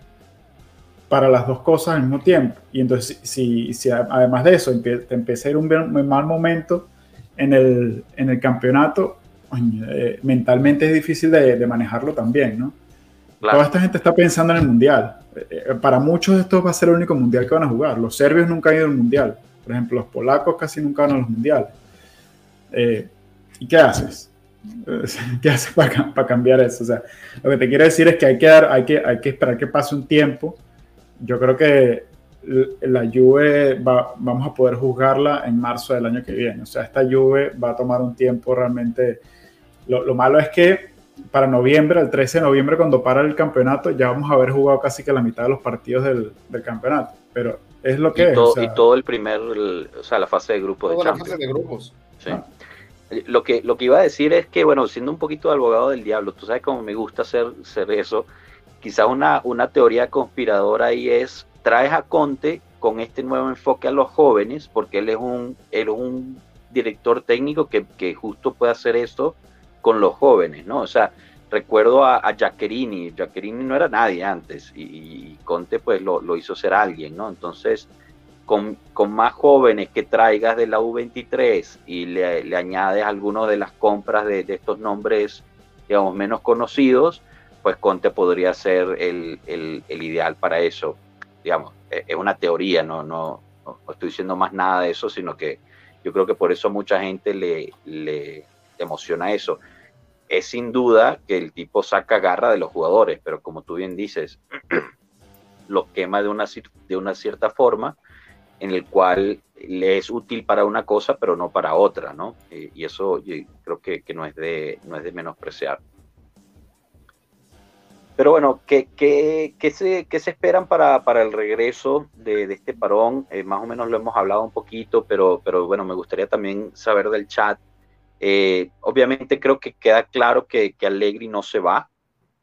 para las dos cosas al mismo tiempo. Y entonces, si, además de eso te empieza a ir un, mal momento en el, en el campeonato, eh, mentalmente es difícil de manejarlo también, ¿no? Toda esta gente está pensando en el mundial. Eh, eh, para muchos esto va a ser el único mundial que van a jugar. Los serbios nunca han ido al mundial. Por ejemplo, los polacos casi nunca van a los mundiales. Eh, ¿Y qué haces? ¿Qué haces para, cambiar eso? O sea, lo que te quiero decir es que hay que, dar, hay que, hay que esperar que pase un tiempo. Yo creo que la Juve va, vamos a poder juzgarla en marzo del año que viene. O sea, esta Juve va a tomar un tiempo realmente. Lo malo es que para noviembre, el 13 de noviembre, cuando para el campeonato, ya vamos a haber jugado casi que la mitad de los partidos del, campeonato. Pero es lo que y es. Todo, y todo el primer, o sea, la fase de grupos de Champions. La fase de grupos. Sí. Ah. Lo que, lo que iba a decir es que, bueno, siendo un poquito de abogado del diablo, tú sabes cómo me gusta hacer, hacer eso. Quizás una, una teoría conspiradora ahí es, traes a Conte con este nuevo enfoque a los jóvenes, porque él es un, él es un director técnico que, que justo puede hacer esto con los jóvenes, ¿no? O sea, recuerdo a, a Jacquerini, Jacquerini no era nadie antes y, Conte pues lo, lo, hizo ser alguien, ¿no? Entonces, con, con, más jóvenes que traigas de la U23 y le, le añades algunos de las compras de, de, estos nombres, digamos, menos conocidos, pues Conte podría ser el, el, el ideal para eso. Digamos, e, es una teoría, no, no, no, estoy diciendo más nada de eso, sino que yo creo que por eso mucha gente le, le emociona eso. Es sin duda que el tipo saca garra de los jugadores, pero como tú bien dices, los quema de una, de una cierta forma en el cual le es útil para una cosa, pero no para otra, ¿no? Y, eso creo que, que, no, es de, no es de menospreciar. Pero bueno, ¿qué, qué, qué, se, qué se, esperan para, para el regreso de, de este parón? Eh, más o menos lo hemos hablado un poquito, pero, pero bueno, me gustaría también saber del chat eh, obviamente creo que queda claro que, que Allegri no se va.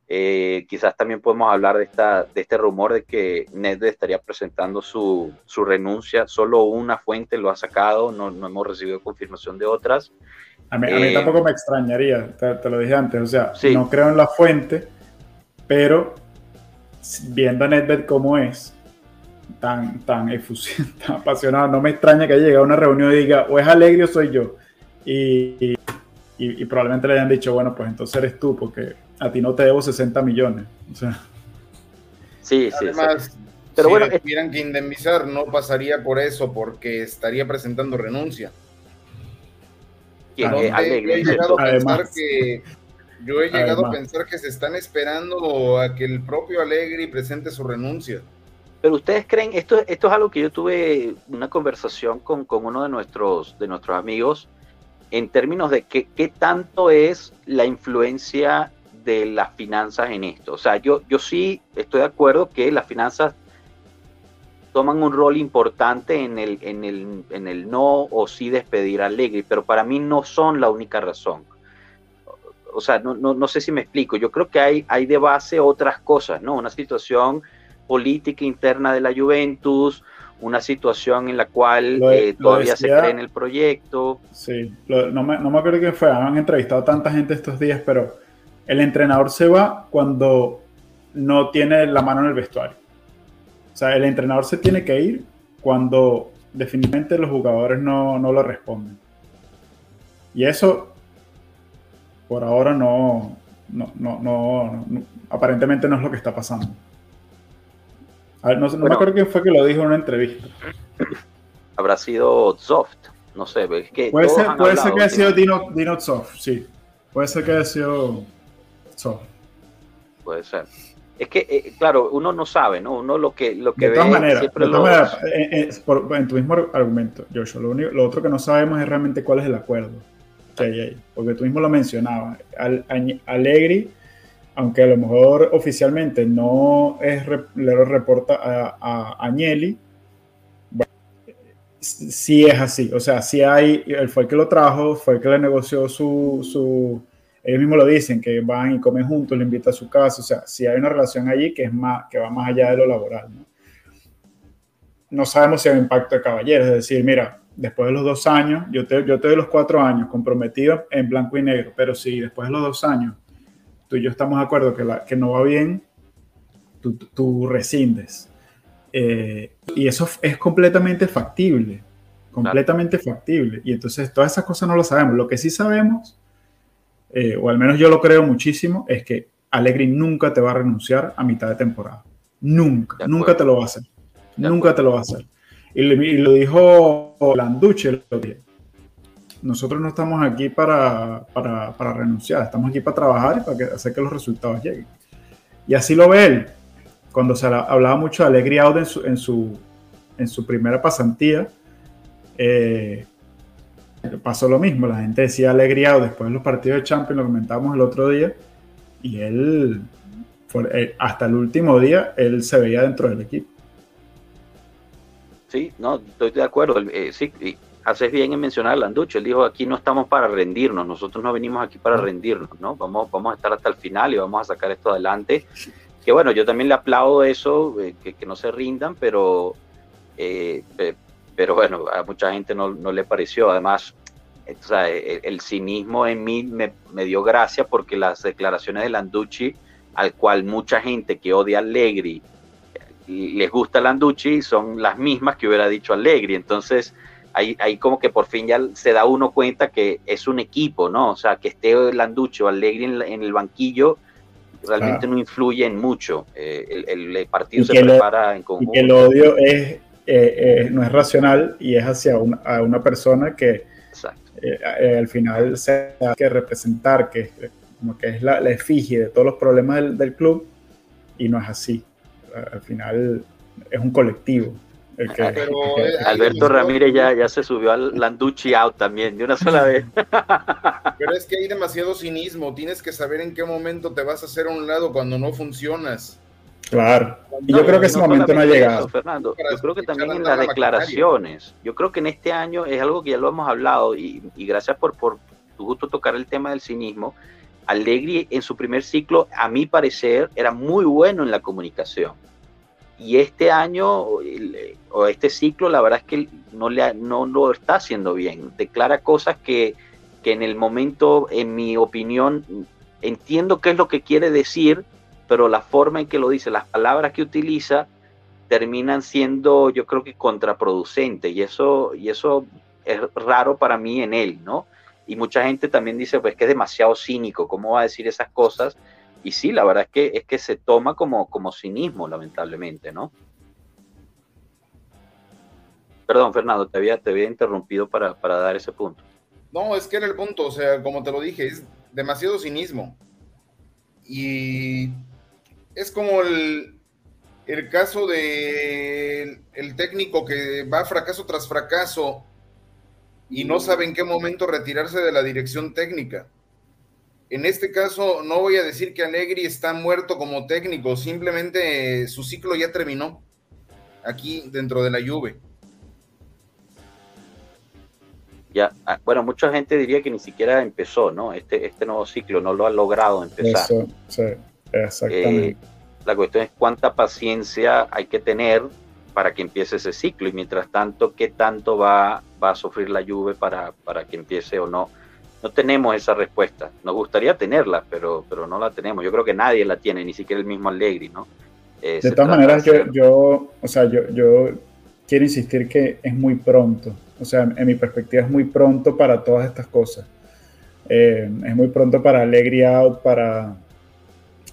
Eh, quizás también podemos hablar de, esta, de este rumor de que Nedved estaría presentando su, su, renuncia. Solo una fuente lo ha sacado, no, no hemos recibido confirmación de otras. A mí, a mí eh, tampoco me extrañaría, te, te, lo dije antes, o sea, sí. no creo en la fuente, pero viendo a Nedved como es, tan, tan efusivo, tan apasionado, no me extraña que haya llegado a una reunión y diga, o es Allegri o soy yo y, y, y, probablemente le hayan dicho, bueno, pues entonces eres tú, porque a ti no te debo 60 millones. O sea. Sí, sí. Además, sí. Pero si bueno, le tuvieran que indemnizar, no pasaría por eso, porque estaría presentando renuncia. ¿Quién? yo, he llegado a pensar que yo he llegado Además. a pensar que se están esperando a que el propio Allegri presente su renuncia. Pero ustedes creen, esto, esto es algo que yo tuve una conversación con, con uno de nuestros, de nuestros amigos, en términos de qué, tanto es la influencia de las finanzas en esto. O sea, yo, yo sí estoy de acuerdo que las finanzas toman un rol importante en el, en el, en el no o sí despedir a Allegri, pero para mí no son la única razón. O sea, no, no, no sé si me explico. Yo creo que hay, hay de base otras cosas, ¿no? Una situación política interna de la Juventus, una situación en la cual eh, todavía decía, se cree en el proyecto. Sí, lo, no, me, no me acuerdo quién fue, han entrevistado tanta gente estos días, pero el entrenador se va cuando no tiene la mano en el vestuario. O sea, el entrenador se tiene que ir cuando definitivamente los jugadores no, no lo responden. Y eso, por ahora, no, no, no, no, aparentemente no es lo que está pasando. A ver, no, no bueno, me acuerdo quién fue que lo dijo en una entrevista. Habrá sido Soft, no sé, es que puede ser, puede ser que haya sido Dino, Dino Soft, sí. Puede ser que haya sido Soft. Puede ser. Es que, eh, claro, uno no sabe, ¿no? Uno lo que, lo que de ve todas maneras, siempre de todas maneras en, en, por, en, tu mismo argumento, Joshua, lo, único, lo otro que no sabemos es realmente cuál es el acuerdo que hay ahí. Porque tú mismo lo mencionabas. Al, Allegri aunque a lo mejor oficialmente no es, le reporta a, a Agnelli, bueno, sí es así, o sea, sí hay, él fue el que lo trajo, fue el que le negoció su, su, ellos mismos lo dicen, que van y comen juntos, le invita a su casa, o sea, sí hay una relación allí que, es más, que va más allá de lo laboral, ¿no? No sabemos si hay un impacto de caballeros, es decir, mira, después de los dos años, yo te, yo te doy los cuatro años comprometido en blanco y negro, pero si después de los dos años tú y yo estamos de acuerdo que, la, que no va bien, tú, tú rescindes. Eh, y eso es completamente factible, completamente claro. factible. Y entonces todas esas cosas no lo sabemos. Lo que sí sabemos, eh, o al menos yo lo creo muchísimo, es que Allegri nunca te va a renunciar a mitad de temporada. Nunca, nunca te lo va a hacer. Nunca te lo va a hacer. Y, y lo dijo Landucci el otro día nosotros no estamos aquí para, para, para, renunciar, estamos aquí para trabajar y para que, hacer que los resultados lleguen. Y así lo ve él. Cuando se hablaba mucho de Alegría en su, en, su, en su primera pasantía, eh, pasó lo mismo. La gente decía Alegría después de los partidos de Champions, lo comentábamos el otro día, Y él, eh, hasta el último día, él se veía dentro del equipo. Sí, no, estoy de acuerdo. Eh, sí, haces bien en mencionar a Landucho. Él dijo, aquí no estamos para rendirnos, nosotros no venimos aquí para rendirnos, ¿no? Vamos, vamos a estar hasta el final y vamos a sacar esto adelante. Que bueno, yo también le aplaudo eso, eh, que, no se rindan, pero, eh, pero bueno, a mucha gente no, no le pareció. Además, el, cinismo en mí me, me, dio gracia porque las declaraciones de Landucci, al cual mucha gente que odia a Allegri les gusta Landucci, son las mismas que hubiera dicho Allegri. Entonces, ahí, ahí como que por fin ya se da uno cuenta que es un equipo, ¿no? O sea, que esté Landucci o Allegri en, el banquillo realmente no influye en mucho. Eh, el, partido se prepara en conjunto. Y que el odio es, eh, eh, no es racional y es hacia una, a una persona que al final se ha que representar, que, como que es la, efigie de todos los problemas del, del club y no es así. Al final es un colectivo. Ah, Alberto Ramírez ya, ya se subió al Landucci out también, de una sola vez. Pero es que hay demasiado cinismo. Tienes que saber en qué momento te vas a hacer a un lado cuando no funcionas. Claro. Y yo creo que ese momento no ha llegado. Fernando, yo creo que también en las declaraciones. Yo creo que en este año es algo que ya lo hemos hablado y, y gracias por, por tu gusto tocar el tema del cinismo. Allegri en su primer ciclo, a mi parecer, era muy bueno en la comunicación y este año o este ciclo, la verdad es que no, le, no lo está haciendo bien. Declara cosas que, que en el momento, en mi opinión, entiendo qué es lo que quiere decir, pero la forma en que lo dice, las palabras que utiliza, terminan siendo, yo creo que contraproducentes. Y eso, y eso es raro para mí en él, ¿no? Y mucha gente también dice, pues que es demasiado cínico, ¿cómo va a decir esas cosas? Y sí, la verdad es que, es que se toma como, como cinismo, lamentablemente, ¿no? Perdón, Fernando, te había, te había interrumpido para, dar ese punto. No, es que era el punto, o sea, como te lo dije, es demasiado cinismo. Y es como el, el caso de el técnico que va fracaso tras fracaso y no sabe en qué momento retirarse de la dirección técnica. En este caso, no voy a decir que Allegri está muerto como técnico, simplemente su ciclo ya terminó aquí dentro de la Juve. Ya, ah, bueno, mucha gente diría que ni siquiera empezó, ¿no? Este, este nuevo ciclo no lo ha logrado empezar. Eso, sí, exactamente. Eh, la cuestión es cuánta paciencia hay que tener para que empiece ese ciclo y mientras tanto, qué tanto va, va a sufrir la Juve para, para que empiece o no no tenemos esa respuesta. Nos gustaría tenerla, pero, pero no la tenemos. Yo creo que nadie la tiene, ni siquiera el mismo Allegri, ¿no? Eh, de todas maneras, yo, yo, o sea, yo, yo quiero insistir que es muy pronto. O sea, en mi perspectiva es muy pronto para todas estas cosas. Eh, es muy pronto para Allegri out, para,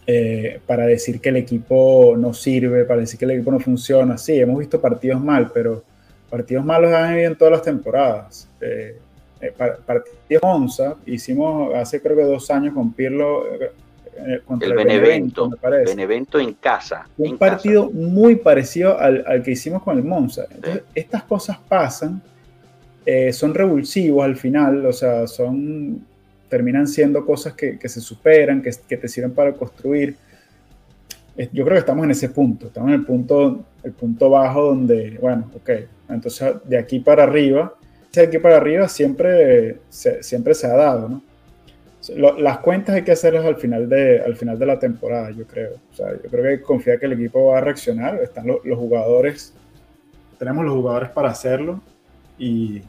eh, para decir que el equipo no sirve, para decir que el equipo no funciona. Sí, hemos visto partidos mal, pero partidos malos han habido en todas las temporadas. Eh, partido Monza, hicimos hace creo que dos años con Pirlo eh, eh, contra el, Benevento, Benevento en casa. Un partido muy parecido al, que hicimos con el Monza. Entonces, estas cosas pasan, son revulsivos al final, o sea, son terminan siendo cosas que, se superan, que, que, te sirven para construir. Yo creo que estamos en ese punto, estamos en el punto, el punto bajo donde, bueno, ok, entonces de aquí para arriba de aquí para arriba siempre se, siempre se ha dado, ¿no? las cuentas hay que hacerlas al final, de, al final de la temporada, yo creo. O sea, yo creo que que confiar que el equipo va a reaccionar. Están los, jugadores, tenemos los jugadores para hacerlo. Y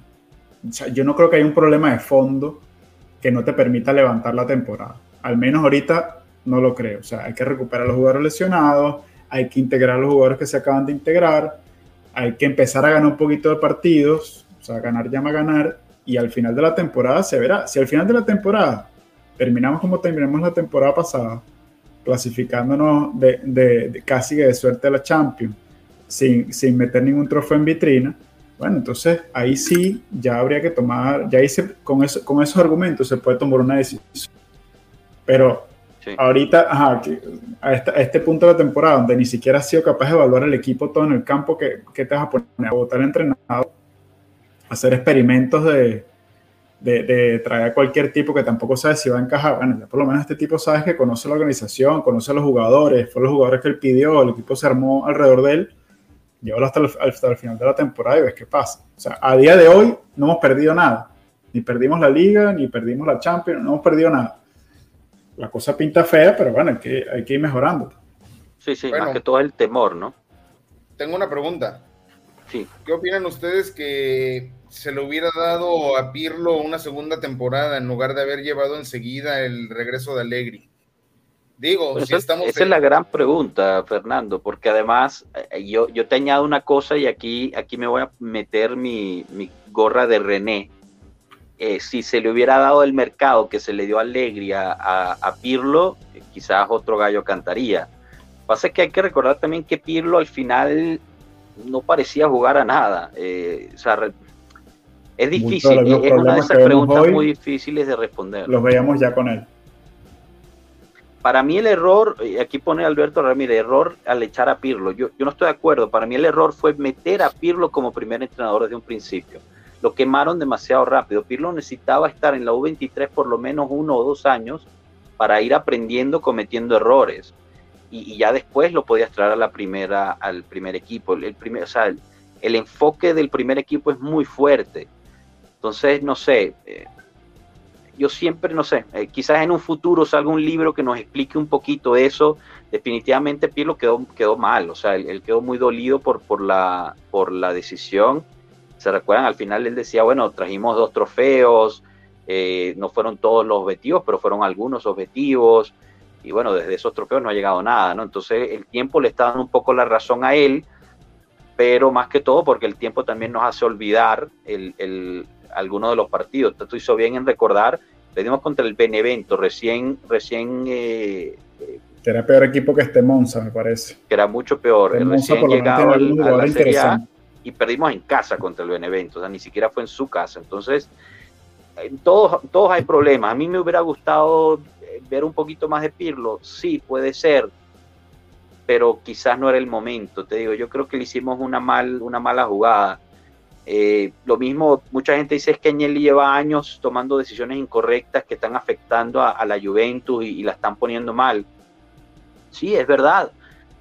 yo no creo que haya un problema de fondo que no te permita levantar la temporada. Al menos ahorita no lo creo. O sea, hay que recuperar a los jugadores lesionados, hay que integrar a los jugadores que se acaban de integrar, hay que empezar a ganar un poquito de partidos o sea, ganar llama a ganar y al final de la temporada se verá. Si al final de la temporada terminamos como terminamos la temporada pasada, clasificándonos de, casi de suerte a la Champions, sin, sin meter ningún trofeo en vitrina, bueno, entonces ahí sí ya habría que tomar, ya hice con, eso, con esos argumentos se puede tomar una decisión. Pero ahorita, ajá, a, este punto de la temporada, donde ni siquiera has sido capaz de evaluar el equipo todo en el campo, que, te vas a poner a votar entrenador hacer experimentos de, de, traer a cualquier tipo que tampoco sabe si va a encajar. Bueno, ya por lo menos este tipo sabe que conoce la organización, conoce a los jugadores, fue los jugadores que él pidió, el equipo se armó alrededor de él. Llévalo hasta el, hasta el final de la temporada y ves qué pasa. O sea, a día de hoy no hemos perdido nada. Ni perdimos la liga, ni perdimos la Champions, no hemos perdido nada. La cosa pinta fea, pero bueno, hay que, hay que ir mejorando. Sí, sí, más que todo el temor, ¿no? Tengo una pregunta. Sí. ¿Qué opinan ustedes que se le hubiera dado a Pirlo una segunda temporada en lugar de haber llevado enseguida el regreso de Allegri? Digo, si estamos esa es la gran pregunta, Fernando, porque además eh, yo, yo te añado una cosa y aquí, aquí me voy a meter mi, gorra de René. Eh, si se le hubiera dado el mercado que se le dio a Allegri a, Pirlo, eh, quizás otro gallo cantaría. Pasa que hay que recordar también que Pirlo al final no parecía jugar a nada. o sea, es difícil, es una de esas preguntas muy difíciles de responder. Los veíamos ya con él. Para mí el error, aquí pone Alberto Ramírez, error al echar a Pirlo. Yo, no estoy de acuerdo. Para mí el error fue meter a Pirlo como primer entrenador desde un principio. Lo quemaron demasiado rápido. Pirlo necesitaba estar en la U23 por lo menos uno o dos años para ir aprendiendo, cometiendo errores. Y, ya después lo podías traer a la primera, al primer equipo. El, primer, o sea, el enfoque del primer equipo es muy fuerte entonces, no sé, eh, yo siempre, no sé, eh, quizás en un futuro salga un libro que nos explique un poquito eso. Definitivamente Pirlo quedó, quedó mal, o sea, él, quedó muy dolido por, por, la, por la decisión. Se recuerdan, al final él decía, bueno, trajimos dos trofeos, eh, no fueron todos los objetivos, pero fueron algunos objetivos. Y bueno, desde esos trofeos no ha llegado nada, ¿no? Entonces el tiempo le está dando un poco la razón a él, pero más que todo porque el tiempo también nos hace olvidar el, algunos de los partidos. Tú hizo bien en recordar, perdimos contra el Benevento, recién, recién eh, era peor equipo que este Monza, me parece. Que era mucho peor. recién llegado a la Serie y perdimos en casa contra el Benevento, o sea, ni siquiera fue en su casa. Entonces, en todos, todos hay problemas. A mí me hubiera gustado eh, ver un poquito más de Pirlo, sí, puede ser, pero quizás no era el momento. Te digo, yo creo que le hicimos una, mal, una mala jugada. Eh, lo mismo, mucha gente dice es que Agnelli lleva años tomando decisiones incorrectas que están afectando a, la Juventus y, la están poniendo mal. Sí, es verdad,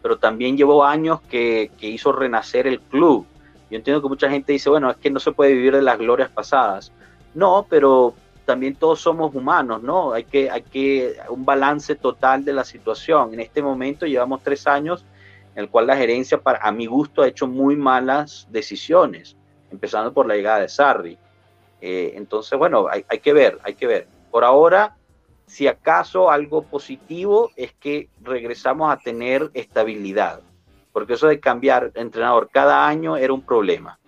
pero también llevó años que, hizo renacer el club. Yo entiendo que mucha gente dice, bueno, es que no se puede vivir de las glorias pasadas. No, pero también todos somos humanos, ¿no? Hay que, hay que un balance total de la situación. En este momento llevamos tres años en el cual la gerencia, para, a mi gusto, ha hecho muy malas decisiones empezando por la llegada de Sarri. Eh, entonces, bueno, hay, que ver, hay que ver. Por ahora, si acaso algo positivo es que regresamos a tener estabilidad, porque eso de cambiar entrenador cada año era un problema.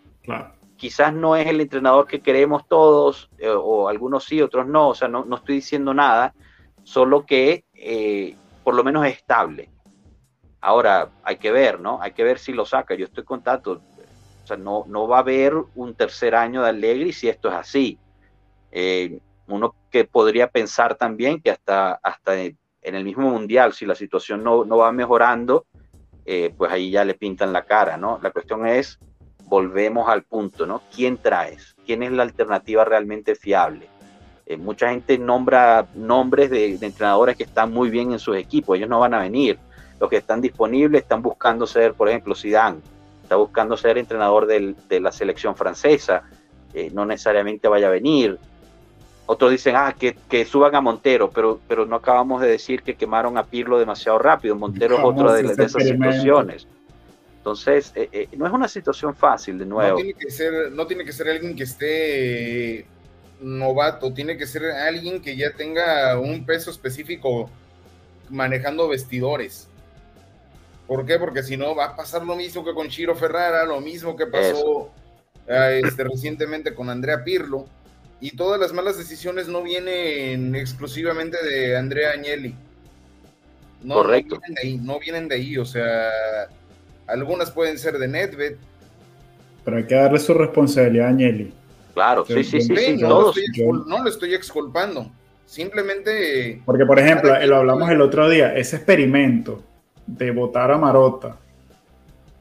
Quizás no es el entrenador que queremos todos, eh, o algunos sí, otros no, o sea, no, no estoy diciendo nada, solo que eh, por lo menos es estable. Ahora, hay que ver, ¿no? Hay que ver si lo saca. Yo estoy con Tato, o sea, no, no va a haber un tercer año de Allegri si esto es así. Eh, uno que podría pensar también que hasta, hasta en el mismo mundial, si la situación no, no va mejorando, eh, pues ahí ya le pintan la cara, ¿no? La cuestión es, volvemos al punto, ¿no? ¿Quién traes? ¿Quién es la alternativa realmente fiable? Eh, mucha gente nombra nombres de, de, entrenadores que están muy bien en sus equipos, ellos no van a venir. Los que están disponibles están buscando ser, por ejemplo, Zidane está buscando ser entrenador de la selección francesa, eh, no necesariamente vaya a venir. Otros dicen, ah, que, suban a Montero, pero, pero no acabamos de decir que quemaron a Pirlo demasiado rápido. Montero es otra de, esas situaciones. Entonces, eh, eh, no es una situación fácil, de nuevo. No tiene, que ser, no tiene que ser alguien que esté novato, tiene que ser alguien que ya tenga un peso específico manejando vestidores. ¿Por qué? Porque si no va a pasar lo mismo que con Chiro Ferrara, lo mismo que pasó eh, este, recientemente con Andrea Pirlo. Y todas las malas decisiones no vienen exclusivamente de Andrea Agnelli. No, Correcto. No vienen, de ahí, no vienen de ahí, o sea, algunas pueden ser de Nedved. Pero hay que darle su responsabilidad a Agnelli. Claro, sí, sí, sí, no, no lo estoy exculpando. Simplemente. Porque, por ejemplo, lo hablamos el otro día, ese experimento de votar a Marota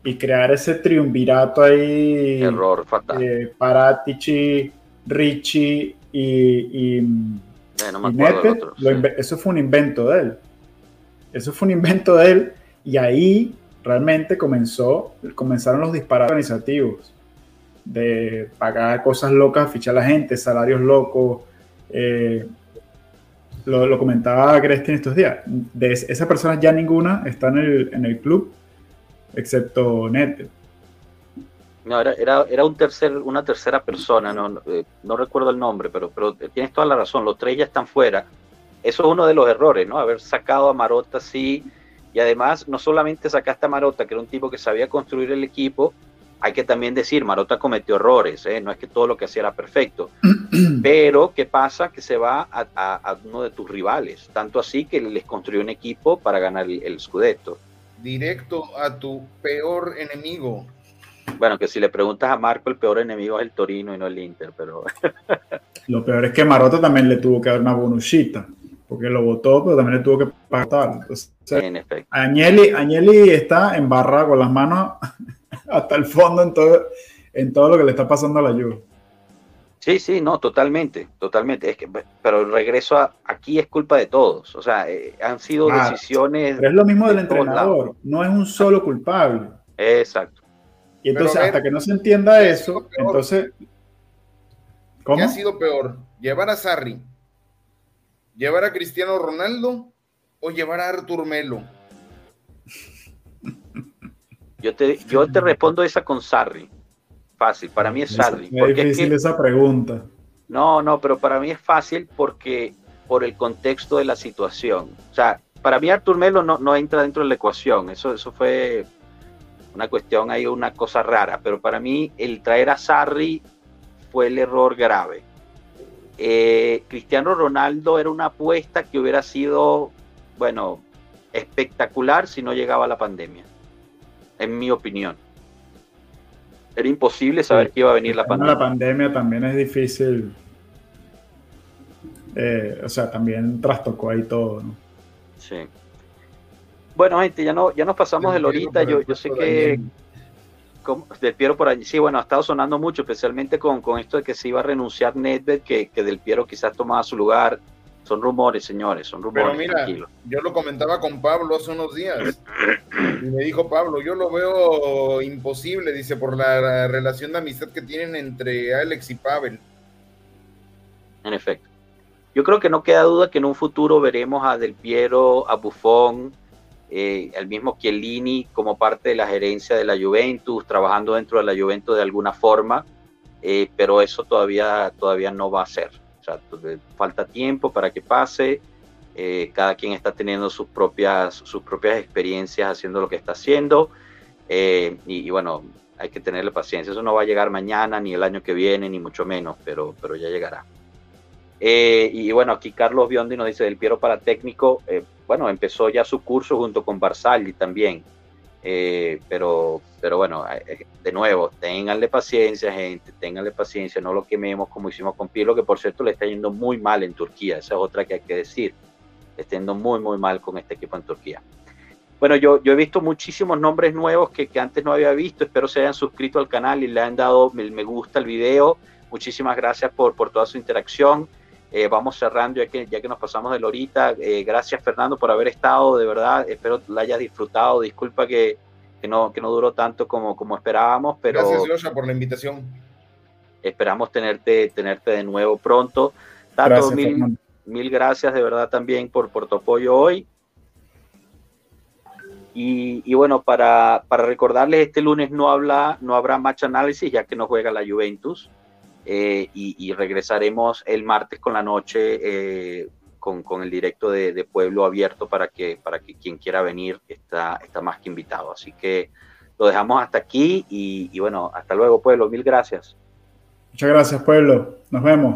y crear ese triunvirato ahí. Error fatal. Eh, Paratici, Ricci y, eso fue un invento de él. Eso fue un invento de él y ahí realmente comenzó, comenzaron los disparates organizativos de pagar cosas locas, fichar a la gente, salarios locos. Eh, lo, comentaba Crestin estos días. De esa persona ya ninguna está en el, en el club, excepto Net. No, era, era, un tercer, una tercera persona, no, eh, no, recuerdo el nombre, pero, pero tienes toda la razón, los tres ya están fuera. Eso es uno de los errores, ¿no? Haber sacado a Marota así, y además no solamente sacaste a Marota, que era un tipo que sabía construir el equipo, hay que también decir, Marota cometió errores, ¿eh? no es que todo lo que hacía era perfecto, pero ¿qué pasa? Que se va a, uno de tus rivales, tanto así que les construyó un equipo para ganar el, el Scudetto. Directo a tu peor enemigo. Bueno, que si le preguntas a Marco, el peor enemigo es el Torino y no el Inter, pero... lo peor es que Maroto también le tuvo que dar una bonusita, porque lo votó, pero también le tuvo que pagar. en efecto. Agnelli, Agnelli está embarrado con las manos hasta el fondo en todo, en todo lo que le está pasando a la Juve. Sí, sí, no, totalmente, totalmente. Es que, pero el regreso a, aquí es culpa de todos. O sea, eh, han sido decisiones. Pero es lo mismo del entrenador, no es un solo culpable. Exacto. Y entonces, hasta que no se entienda eso, entonces. ¿Cómo? ¿Qué ha sido peor? ¿Llevar a Sarri? ¿Llevar a Cristiano Ronaldo? ¿O llevar a Artur Melo? Yo te, yo te respondo esa con Sarri. Fácil, para mí es Sarri. Es, difícil esa pregunta. No, no, pero para mí es fácil porque por el contexto de la situación. O sea, para mí Artur Melo no, no entra dentro de la ecuación. Eso, eso fue una cuestión ahí, una cosa rara, pero para mí el traer a Sarri fue el error grave. Eh, Cristiano Ronaldo era una apuesta que hubiera sido, bueno, espectacular si no llegaba la pandemia, en mi opinión. Era imposible saber que iba a venir la pandemia. La pandemia también es difícil. Eh, o sea, también trastocó ahí todo, ¿no? Sí. Bueno, gente, ya no, ya nos pasamos de horita. Yo, yo sé que Del Piero por allí, sí, bueno, ha estado sonando mucho, especialmente con, con esto de que se iba a renunciar Nedved, que, que Del Piero quizás tomaba su lugar. Son rumores, señores, son rumores. Pero mira, yo lo comentaba con Pablo hace unos días. Y me dijo Pablo, yo lo veo imposible, dice, por la relación de amistad que tienen entre Alex y Pavel. En efecto. Yo creo que no queda duda que en un futuro veremos a Del Piero, a Buffon, eh, el mismo Chiellini como parte de la gerencia de la Juventus, trabajando dentro de la Juventus de alguna forma, eh, pero eso todavía, todavía no va a ser. Falta tiempo para que pase. Eh, cada quien está teniendo sus propias, sus propias experiencias haciendo lo que está haciendo. Y, bueno, hay que tenerle paciencia. Eso no va a llegar mañana, ni el año que viene, ni mucho menos, pero, pero ya llegará. y bueno, aquí Carlos Biondi nos dice del Piero para técnico bueno, empezó ya su curso junto con Barzali también. Eh, pero, pero bueno, eh, eh, de nuevo, ténganle paciencia, gente, ténganle paciencia, no lo quememos como hicimos con Pirlo, que por cierto le está yendo muy mal en Turquía, esa es otra que hay que decir, le está yendo muy, muy mal con este equipo en Turquía. Bueno, yo, yo he visto muchísimos nombres nuevos que, que antes no había visto, espero se hayan suscrito al canal y le han dado me, me gusta al video, muchísimas gracias por, por toda su interacción. Eh, vamos cerrando ya que, ya que nos pasamos de Lorita. Eh, gracias Fernando por haber estado, de verdad. Espero la hayas disfrutado. Disculpa que, que, no, que no duró tanto como, como esperábamos, pero... Gracias Losha por la invitación. Esperamos tenerte, tenerte de nuevo pronto. Tato, mil, mil, gracias de verdad también por, por tu apoyo hoy. Y, y, bueno, para, para recordarles, este lunes no, habla, no habrá match análisis ya que no juega la Juventus. Eh, y, regresaremos el martes con la noche eh, con, con, el directo de, Pueblo Abierto para que, para que quien quiera venir está, está más que invitado. Así que lo dejamos hasta aquí y bueno, hasta luego Pueblo, mil gracias. Muchas gracias Pueblo, nos vemos.